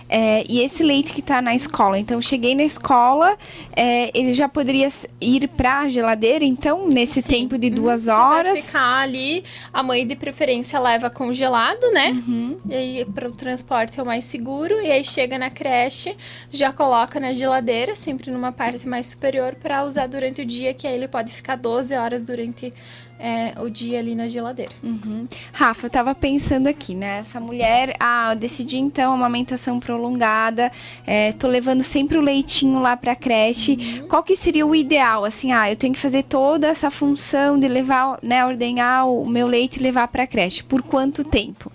É, e esse leite que está na escola, então cheguei na escola, é, ele já poderia ir para a geladeira, então nesse Sim. tempo de uhum. duas horas. Vai ficar ali, a mãe de preferência leva congelado, né? Uhum. E aí para o transporte é o mais seguro e aí chega na creche, já coloca na geladeira, sempre numa parte mais superior para usar durante o dia, que aí ele pode ficar 12 horas durante é, o dia ali na geladeira. Uhum. Rafa, eu tava pensando aqui, né? Essa mulher, ah, eu decidi então amamentação prolongada, é, tô levando sempre o leitinho lá pra creche. Uhum. Qual que seria o ideal? Assim, ah, eu tenho que fazer toda essa função de levar, né, ordenhar o meu leite e levar pra creche. Por quanto tempo?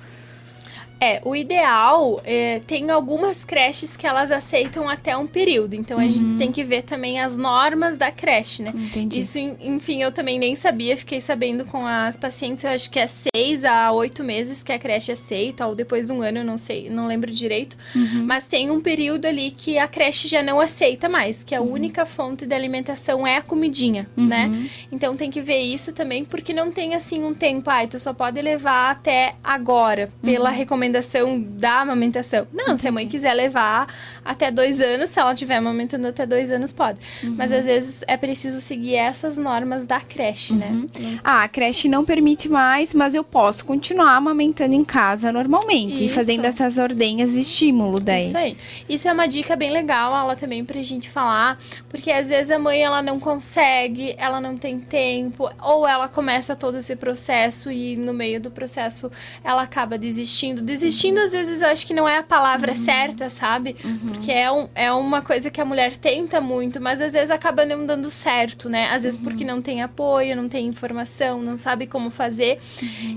É, o ideal é, tem algumas creches que elas aceitam até um período. Então a Uhum. gente tem que ver também as normas da creche, né? Entendi. Isso, en- enfim, eu também nem sabia, fiquei sabendo com as pacientes, eu acho que é seis a oito meses que a creche aceita, ou depois de um ano, eu não sei, não lembro direito. Uhum. Mas tem um período ali que a creche já não aceita mais, que a Uhum. única fonte de alimentação é a comidinha, né? Então tem que ver isso também, porque não tem assim um tempo, ah, tu só pode levar até agora, pela recomendação da amamentação. Não, se a mãe quiser levar até dois anos, se ela estiver amamentando até dois anos, pode. Mas às vezes é preciso seguir essas normas da creche, né? Ah, a creche não permite mais, mas eu posso continuar amamentando em casa normalmente. E Isso. fazendo essas ordenhas de estímulo daí. Isso aí. Isso é uma dica bem legal, ela também pra gente falar, porque às vezes a mãe ela não consegue, ela não tem tempo, ou ela começa todo esse processo e no meio do processo ela acaba desistindo. Desistindo às vezes eu acho que não é a palavra certa, sabe? Porque é, um, é uma coisa que a mulher tenta muito, mas às vezes acaba não dando certo, né? Às vezes porque não tem apoio, não tem informação, não sabe como fazer.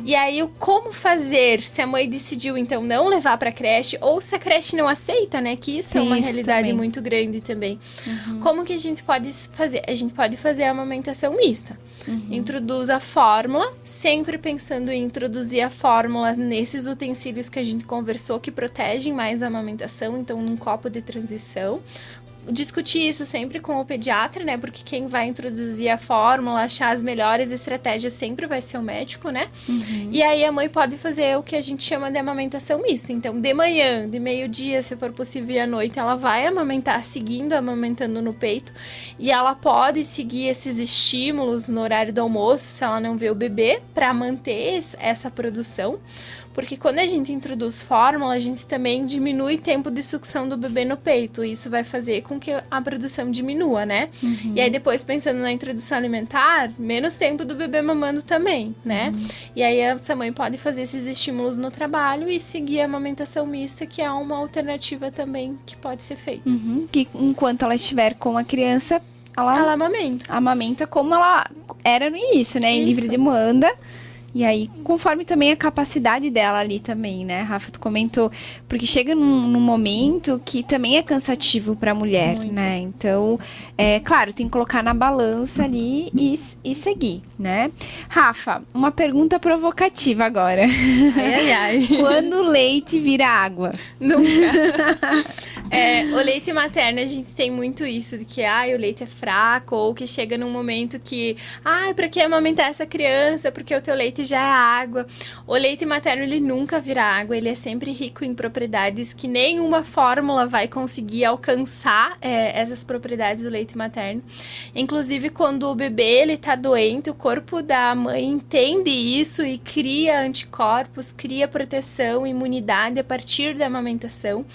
E aí, o como fazer se a mãe decidiu, então, não levar pra creche, ou se a creche não aceita, né? Que isso é uma realidade também. muito grande também. Como que a gente pode fazer? A gente pode fazer a amamentação mista. Introduz a fórmula, sempre pensando em introduzir a fórmula nesses utensílios que a gente conversou, que protegem mais a amamentação, então num copo de transição. Discutir isso sempre com o pediatra, né? Porque quem vai introduzir a fórmula, achar as melhores estratégias sempre vai ser o médico, né? E aí a mãe pode fazer o que a gente chama de amamentação mista. Então, de manhã, de meio-dia, se for possível, e à noite, ela vai amamentar, seguindo amamentando no peito. E ela pode seguir esses estímulos no horário do almoço, se ela não vê o bebê, para manter es- essa produção. Porque quando a gente introduz fórmula, a gente também diminui o tempo de sucção do bebê no peito. E isso vai fazer com que a produção diminua, né? E aí depois, pensando na introdução alimentar, menos tempo do bebê mamando também, né? E aí essa mãe pode fazer esses estímulos no trabalho e seguir a amamentação mista, que é uma alternativa também que pode ser feita. Uhum. Que enquanto ela estiver com a criança, ela, Ela amamenta. amamenta como ela era no início, né? Em livre demanda. E aí, conforme também a capacidade dela ali também, né? Rafa, tu comentou. Porque chega num, num momento que também é cansativo pra mulher, Muito. né? Então, é claro, tem que colocar na balança ali e, e seguir, né? Rafa, uma pergunta provocativa agora. Ai, ai, ai. Quando o leite vira água? Nunca. É, o leite materno, a gente tem muito isso de que ai, o leite é fraco, ou que chega num momento que, ai, pra que amamentar essa criança? Porque o teu leite já é água. O leite materno, ele nunca vira água, ele é sempre rico em propriedades que nenhuma fórmula vai conseguir alcançar é, essas propriedades do leite materno. Inclusive, quando o bebê ele tá doente, o corpo da mãe entende isso e cria anticorpos, cria proteção, imunidade a partir da amamentação.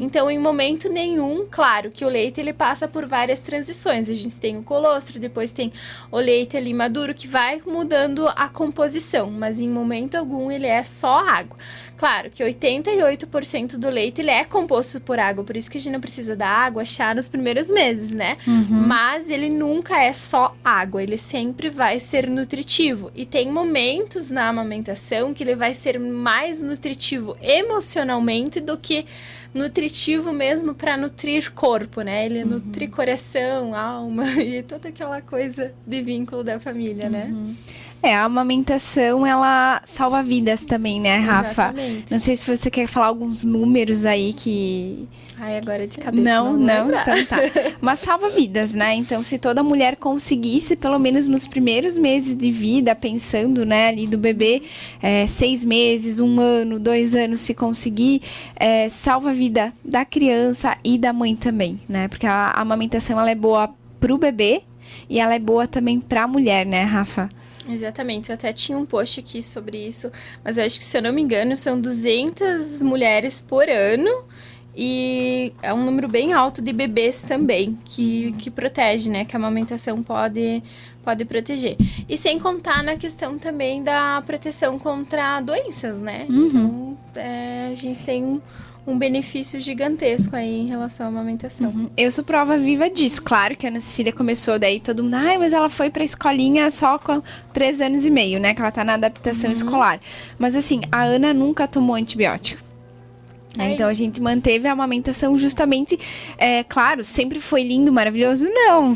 Então, em momento nenhum, claro que o leite ele passa por várias transições. A gente tem o colostro, depois tem o leite ali maduro que vai mudando a composição, mas em momento algum ele é só água. Claro que 88% do leite ele é composto por água, por isso que a gente não precisa da água, chá nos primeiros meses, né? Mas ele nunca é só água, ele sempre vai ser nutritivo. E tem momentos na amamentação que ele vai ser mais nutritivo emocionalmente do que nutritivo mesmo para nutrir corpo, né? Ele nutre coração, alma e toda aquela coisa de vínculo da família, né? É, a amamentação, ela salva vidas também, né, Rafa? Exatamente. Não sei se você quer falar alguns números aí que. Ai, agora de cabeça não, não, não, então tá. Mas salva vidas, né? Então, se toda mulher conseguisse, pelo menos nos primeiros meses de vida, pensando, né, ali do bebê, é, seis meses, um ano, dois anos, se conseguir, é, salva a vida da criança e da mãe também, né? Porque a, a amamentação, ela é boa pro bebê e ela é boa também pra mulher, né, Rafa? Exatamente, eu até tinha um post aqui sobre isso, mas eu acho que, se eu não me engano, são 200 mulheres por ano e é um número bem alto de bebês também, que, que protege, né? Que a amamentação pode, pode proteger. E sem contar na questão também da proteção contra doenças, né? Então, é, a gente tem um, benefício gigantesco aí em relação à amamentação. Uhum. Eu sou prova viva disso. Claro que a Ana Cecília começou daí todo mundo, ai, mas ela foi pra escolinha só com três anos e meio, né? Que ela tá na adaptação escolar. Mas assim, a Ana nunca tomou antibiótico. É, então a gente manteve a amamentação justamente, é claro, sempre foi lindo, maravilhoso, não,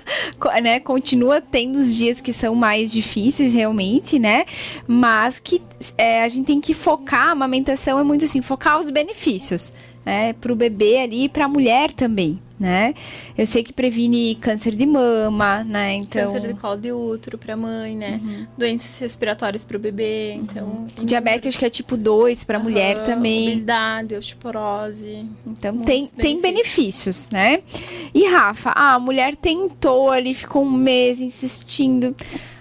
né? Continua tendo os dias que são mais difíceis realmente, né? Mas que é, a gente tem que focar, a amamentação é muito assim, focar os benefícios, né? Para o bebê ali e para a mulher também, né? Eu sei que previne câncer de mama, né? Então câncer de colo de útero para mãe, né? Uhum. Doenças respiratórias para o bebê, uhum. então diabetes acho que é tipo 2 para uhum. mulher também. Obesidade, osteoporose. Então tem benefícios. tem benefícios, né? E Rafa, ah, a mulher tentou ali, ficou um mês insistindo.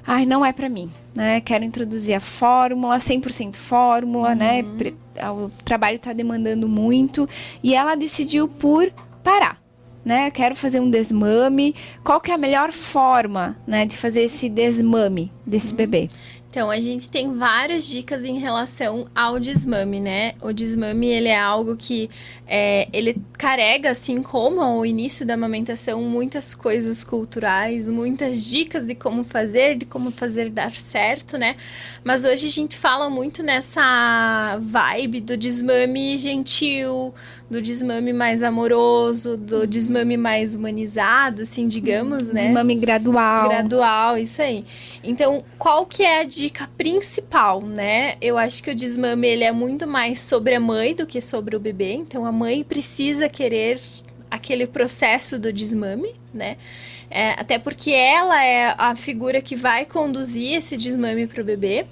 Ai, não é para mim, né? Quero introduzir a fórmula, 100% fórmula, né? O trabalho está demandando muito e ela decidiu por parar né? Quero fazer um desmame. Qual que é a melhor forma, né, de fazer esse desmame desse uhum. bebê? Então, a gente tem várias dicas em relação ao desmame, né? O desmame, ele é algo que é, ele carrega, assim como ao início da amamentação, muitas coisas culturais, muitas dicas de como fazer, de como fazer dar certo, né? Mas hoje a gente fala muito nessa vibe do desmame gentil, do desmame mais amoroso, do desmame mais humanizado, assim, digamos, né? Desmame gradual. Gradual, isso aí. Então, qual que é a dica dica principal, né? Eu acho que o desmame ele é muito mais sobre a mãe do que sobre o bebê. Então a mãe precisa querer aquele processo do desmame, né? É, até porque ela é a figura que vai conduzir esse desmame para o bebê.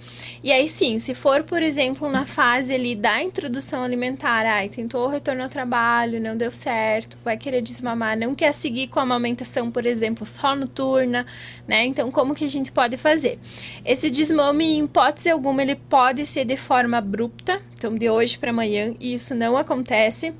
E aí sim, se for, por exemplo, na fase ali da introdução alimentar, ai, tentou o retorno ao trabalho, não deu certo, vai querer desmamar, não quer seguir com a amamentação, por exemplo, só noturna, né? Então, como que a gente pode fazer? Esse desmame, em hipótese alguma, ele pode ser de forma abrupta, então de hoje para amanhã, e isso não acontece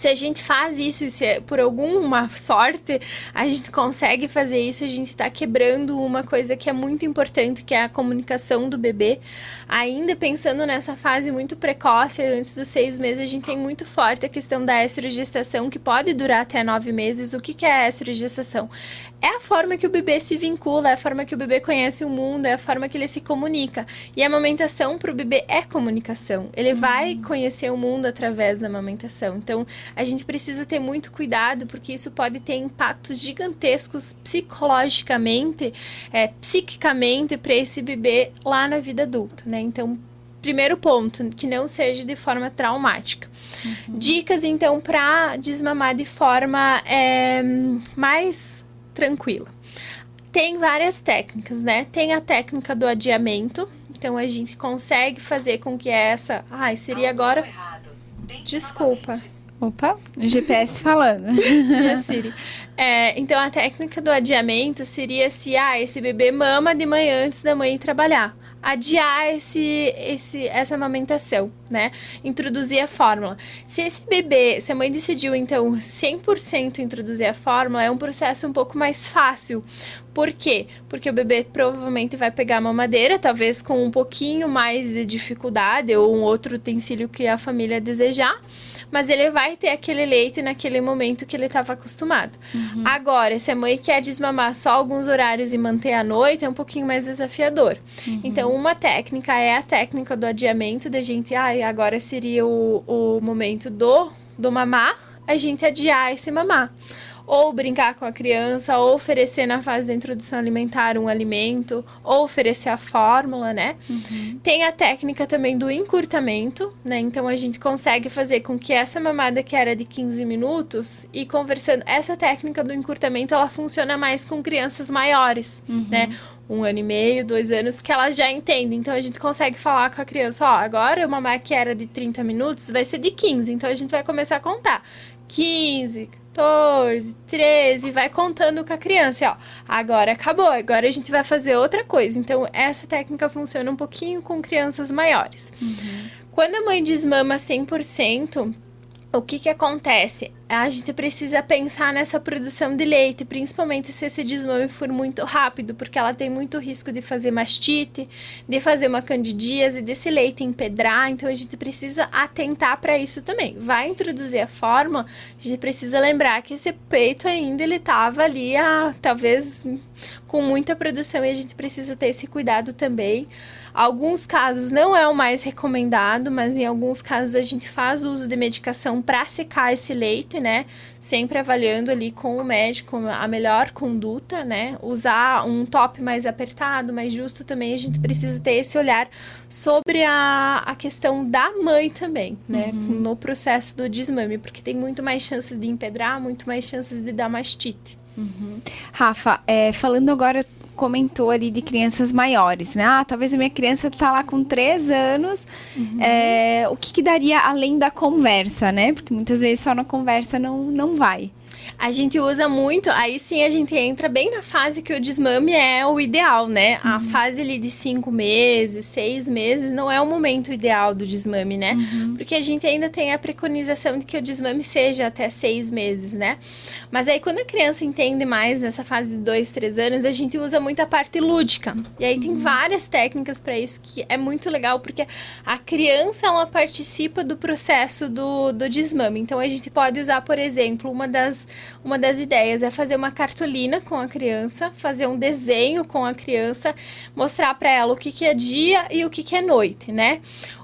se a gente faz isso, se é por alguma sorte a gente consegue fazer isso, a gente está quebrando uma coisa que é muito importante, que é a comunicação do bebê. Ainda pensando nessa fase muito precoce, antes dos seis meses, a gente tem muito forte a questão da estrogestação, que pode durar até nove meses. O que, que é a estrogestação? É a forma que o bebê se vincula, é a forma que o bebê conhece o mundo, é a forma que ele se comunica. E a amamentação para o bebê é comunicação. Ele uhum. vai conhecer o mundo através da amamentação. Então, a gente precisa ter muito cuidado, porque isso pode ter impactos gigantescos psicologicamente, é, psiquicamente para esse bebê lá na vida adulta, né? Então, primeiro ponto, que não seja de forma traumática. Uhum. Dicas, então, para desmamar de forma é, mais tranquila. Tem várias técnicas, né? Tem a técnica do adiamento, então a gente consegue fazer com que essa. Ai, seria agora. Desculpa. Opa, GPS falando. Siri. É, então a técnica do adiamento seria se ah, esse bebê mama de manhã antes da mãe trabalhar adiar esse, esse, essa amamentação, né? Introduzir a fórmula. Se esse bebê, se a mãe decidiu, então, 100% introduzir a fórmula, é um processo um pouco mais fácil. Por quê? Porque o bebê provavelmente vai pegar a mamadeira, talvez com um pouquinho mais de dificuldade ou um outro utensílio que a família desejar mas ele vai ter aquele leite naquele momento que ele estava acostumado. Uhum. Agora, se a mãe quer desmamar só alguns horários e manter a noite, é um pouquinho mais desafiador. Uhum. Então, uma técnica é a técnica do adiamento, da gente, ah, agora seria o, o momento do, do mamar, a gente adiar esse mamar ou brincar com a criança, ou oferecer na fase da introdução alimentar um alimento, ou oferecer a fórmula, né? Uhum. Tem a técnica também do encurtamento, né? Então a gente consegue fazer com que essa mamada que era de 15 minutos e conversando, essa técnica do encurtamento ela funciona mais com crianças maiores, uhum. né? um ano e meio, dois anos, que elas já entendem. Então a gente consegue falar com a criança, ó, agora uma mamar que era de 30 minutos vai ser de 15. Então a gente vai começar a contar. 15, 14, 13, vai contando com a criança, ó. Agora acabou, agora a gente vai fazer outra coisa. Então, essa técnica funciona um pouquinho com crianças maiores. Uhum. Quando a mãe desmama 100%, o que que acontece? A gente precisa pensar nessa produção de leite, principalmente se esse desmame for muito rápido, porque ela tem muito risco de fazer mastite, de fazer uma candidíase, desse leite empedrar, então a gente precisa atentar para isso também. Vai introduzir a fórmula, a gente precisa lembrar que esse peito ainda ele estava ali, a, talvez com muita produção e a gente precisa ter esse cuidado também. Alguns casos não é o mais recomendado, mas em alguns casos a gente faz uso de medicação para secar esse leite, né? Sempre avaliando ali com o médico a melhor conduta, né? Usar um top mais apertado, mais justo também. A gente precisa ter esse olhar sobre a, a questão da mãe também, né? Uhum. No processo do desmame, porque tem muito mais chances de empedrar, muito mais chances de dar mastite. Uhum. Rafa, é, falando agora comentou ali de crianças maiores, né? Ah, talvez a minha criança está lá com três anos. Uhum. É, o que, que, daria além da conversa, né? Porque muitas vezes só na conversa não, não vai. A gente usa muito, aí sim a gente entra bem na fase que o desmame é o ideal, né? Uhum. A fase ali de cinco meses, seis meses, não é o momento ideal do desmame, né? Uhum. Porque a gente ainda tem a preconização de que o desmame seja até seis meses, né? Mas aí quando a criança entende mais nessa fase de dois, três anos, a gente usa muito a parte lúdica. E aí uhum. tem várias técnicas para isso que é muito legal, porque a criança, ela participa do processo do, do desmame. Então a gente pode usar, por exemplo, uma das uma das ideias é fazer uma cartolina com a criança, fazer um desenho com a criança, mostrar para ela o que, que é dia e o que, que é noite, né?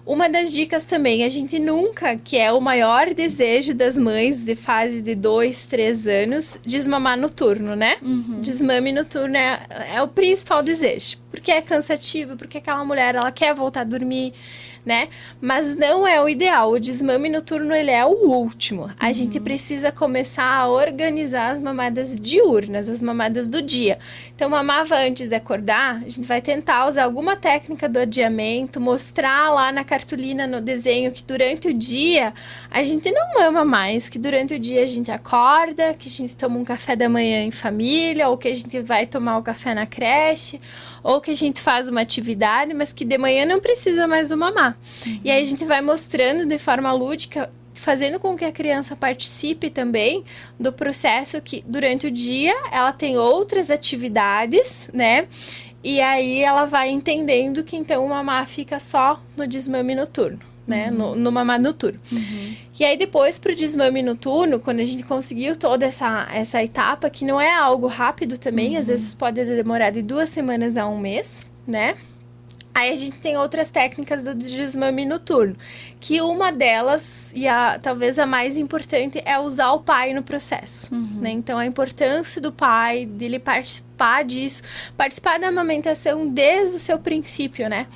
Uma das dicas também, a gente nunca, que é o maior desejo das mães de fase de dois, três anos, desmamar noturno, né? Uhum. Desmame noturno é, é o principal desejo. Porque é cansativo, porque aquela mulher, ela quer voltar a dormir né? Mas não é o ideal. O desmame noturno ele é o último. A uhum. gente precisa começar a organizar as mamadas diurnas, as mamadas do dia. Então, mamava antes de acordar, a gente vai tentar usar alguma técnica do adiamento, mostrar lá na cartolina, no desenho, que durante o dia a gente não mama mais, que durante o dia a gente acorda, que a gente toma um café da manhã em família, ou que a gente vai tomar o café na creche, ou que a gente faz uma atividade, mas que de manhã não precisa mais do mamar. Uhum. E aí a gente vai mostrando de forma lúdica fazendo com que a criança participe também do processo que durante o dia ela tem outras atividades, né? E aí ela vai entendendo que então o mamar fica só no desmame noturno. Né, uhum. no, no mamar noturno. Uhum. E aí depois pro desmame noturno, quando a gente conseguiu toda essa, essa etapa, que não é algo rápido também, uhum. às vezes pode demorar de duas semanas a um mês, né? Aí a gente tem outras técnicas do desmame noturno, que uma delas, e a, talvez a mais importante, é usar o pai no processo. Uhum. Né? Então, a importância do pai, dele participar disso, participar da amamentação desde o seu princípio, né?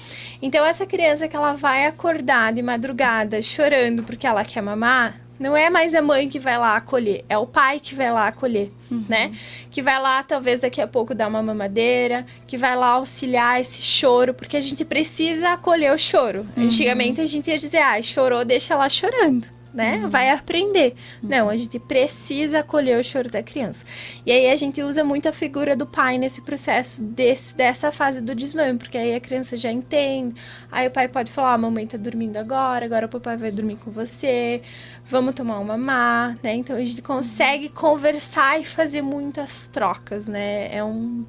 Então, essa criança que ela vai acordar de madrugada chorando porque ela quer mamar, não é mais a mãe que vai lá acolher, é o pai que vai lá acolher, uhum. né? Que vai lá, talvez daqui a pouco dar uma mamadeira, que vai lá auxiliar esse choro, porque a gente precisa acolher o choro. Uhum. Antigamente a gente ia dizer, ah, chorou, deixa lá chorando né? Uhum. Vai aprender. Uhum. Não, a gente precisa acolher o choro da criança. E aí a gente usa muito a figura do pai nesse processo desse, dessa fase do desmame, porque aí a criança já entende. Aí o pai pode falar: ah, a mamãe tá dormindo agora, agora o papai vai dormir com você, vamos tomar uma mamá, né? Então a gente consegue uhum. conversar e fazer muitas trocas, né? É um.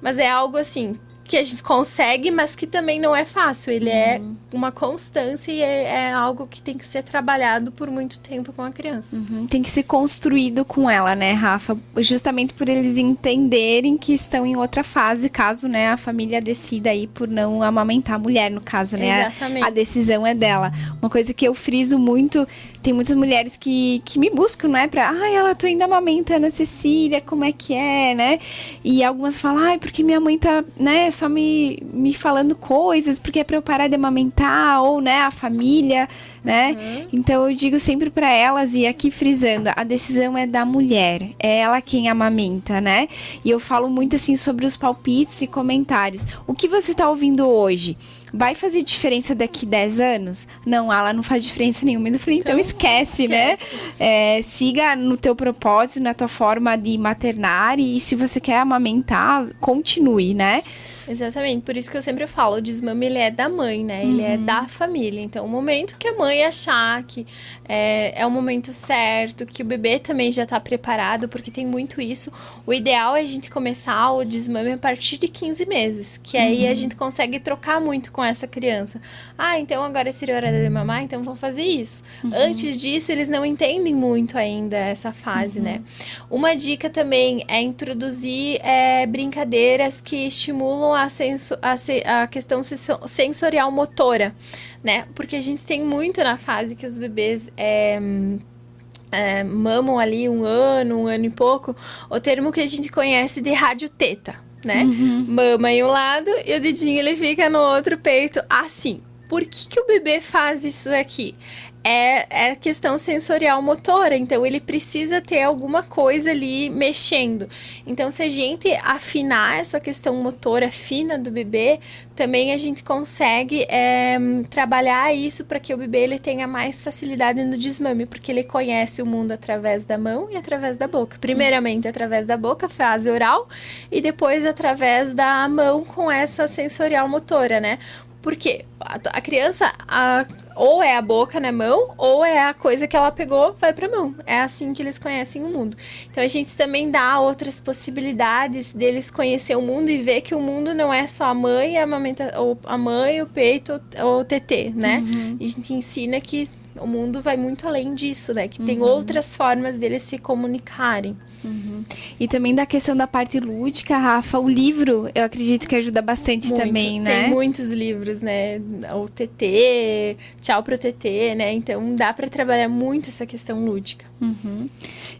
Mas é algo assim, que a gente consegue, mas que também não é fácil. Ele é uhum. é uma constância e é, é, algo que tem que ser trabalhado por muito tempo com a criança. Uhum. Tem que ser construído com ela, né, Rafa? Justamente por eles entenderem que estão em outra fase, caso né, a família decida aí por não amamentar a mulher, no caso, né? Exatamente. A, a decisão é dela. Uma coisa que eu friso muito tem muitas mulheres que, que me buscam, né? Pra, ai, ela tô indo amamentando a Cecília, como é que é, né? E algumas falam, ai, porque minha mãe tá, né, só me, me falando coisas, porque é pra eu parar de amamentar, ou, né, a família, né? Uhum. Então eu digo sempre para elas, e aqui frisando, a decisão é da mulher, é ela quem amamenta, né? E eu falo muito assim sobre os palpites e comentários. O que você tá ouvindo hoje? vai fazer diferença daqui 10 anos? Não, ela não faz diferença nenhuma. Eu falei, então, então esquece, né? esquece, né? É, siga no teu propósito, na tua forma de maternar e se você quer amamentar, continue, né? Exatamente, por isso que eu sempre falo, o desmame ele é da mãe, né? Ele é uhum. é da família. Então, o momento que a mãe achar que é, é o momento certo, que o bebê também já está preparado, porque tem muito isso. O ideal é a gente começar o desmame a partir de 15 meses, que aí uhum. a gente consegue trocar muito com essa criança. Ah, então agora seria hora de mamar, então vamos fazer isso. Uhum. Antes disso, eles não entendem muito ainda essa fase, né? Uhum. Uma dica também é introduzir é, brincadeiras que estimulam a, senso, questão sensorial motora, né? Porque a gente tem muito na fase que os bebês é, é, mamam ali um ano, um ano e pouco, o termo que a gente conhece de radioteta, né? Uhum. Mama em um lado e o dedinho ele fica no outro peito assim. Por que, que o bebê faz isso aqui? É, é questão sensorial motora, então ele precisa ter alguma coisa ali mexendo. Então, se a gente afinar essa questão motora fina do bebê, também a gente consegue é, trabalhar isso para que o bebê ele tenha mais facilidade no desmame, porque ele conhece o mundo através da mão e através da boca. Primeiramente através da boca, fase oral, e depois através da mão com essa sensorial motora, né? Porque a, a criança, a, ou é a boca na mão, ou é a coisa que ela pegou, vai pra mão. É assim que eles conhecem o mundo. Então a gente também dá outras possibilidades deles conhecer o mundo e ver que o mundo não é só a mãe, a, amamenta, ou a mãe, o peito ou o TT, né? Uhum. A gente ensina que o mundo vai muito além disso, né? Que uhum. tem outras formas deles se comunicarem. Uhum. E também da questão da parte lúdica, Rafa, o livro, eu acredito que ajuda bastante Muito. também, né? Tem muitos livros, né? O TT, Tchau pro TT, né? Então dá para trabalhar muito essa questão lúdica. Uhum.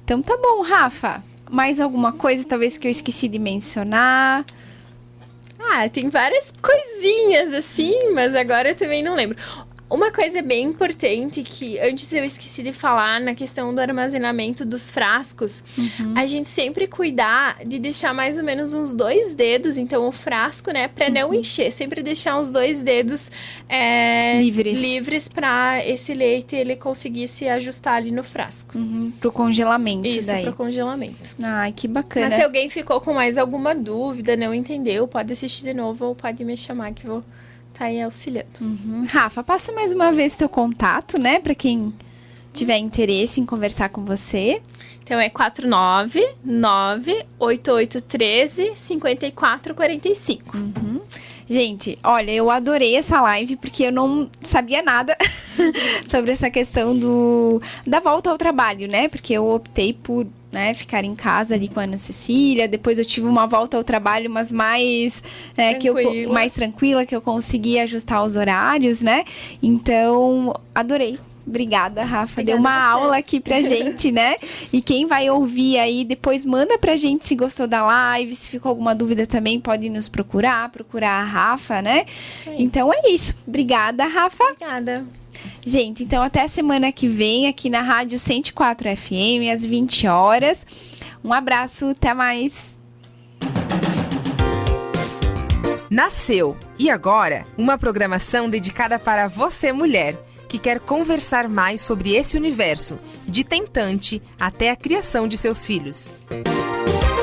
Então tá bom, Rafa. Mais alguma coisa talvez que eu esqueci de mencionar? Ah, tem várias coisinhas assim, mas agora eu também não lembro. Uma coisa bem importante que antes eu esqueci de falar na questão do armazenamento dos frascos, uhum. a gente sempre cuidar de deixar mais ou menos uns dois dedos, então o frasco, né, para uhum. não encher, sempre deixar uns dois dedos é, livres, livres para esse leite ele conseguir se ajustar ali no frasco. Uhum. Pro congelamento, Isso, daí. pro congelamento. Ai, que bacana. Mas se alguém ficou com mais alguma dúvida, não entendeu, pode assistir de novo ou pode me chamar que vou tá aí auxiliando. Uhum. Rafa, passa mais uma vez teu contato, né, para quem tiver interesse em conversar com você. Então é 499-8813-5445. Uhum. Gente, olha, eu adorei essa live porque eu não sabia nada sobre essa questão do da volta ao trabalho, né? Porque eu optei por né, ficar em casa ali com a Ana Cecília. Depois eu tive uma volta ao trabalho, mas mais, né, que eu, mais tranquila, que eu consegui ajustar os horários, né? Então, adorei. Obrigada, Rafa. Obrigada Deu uma aula aqui pra gente, né? E quem vai ouvir aí, depois manda pra gente se gostou da live, se ficou alguma dúvida também, pode nos procurar, procurar a Rafa, né? Então é isso. Obrigada, Rafa. Obrigada. Gente, então até semana que vem aqui na Rádio 104 FM, às 20 horas. Um abraço, até mais. Nasceu e agora uma programação dedicada para você, mulher, que quer conversar mais sobre esse universo, de tentante até a criação de seus filhos. Música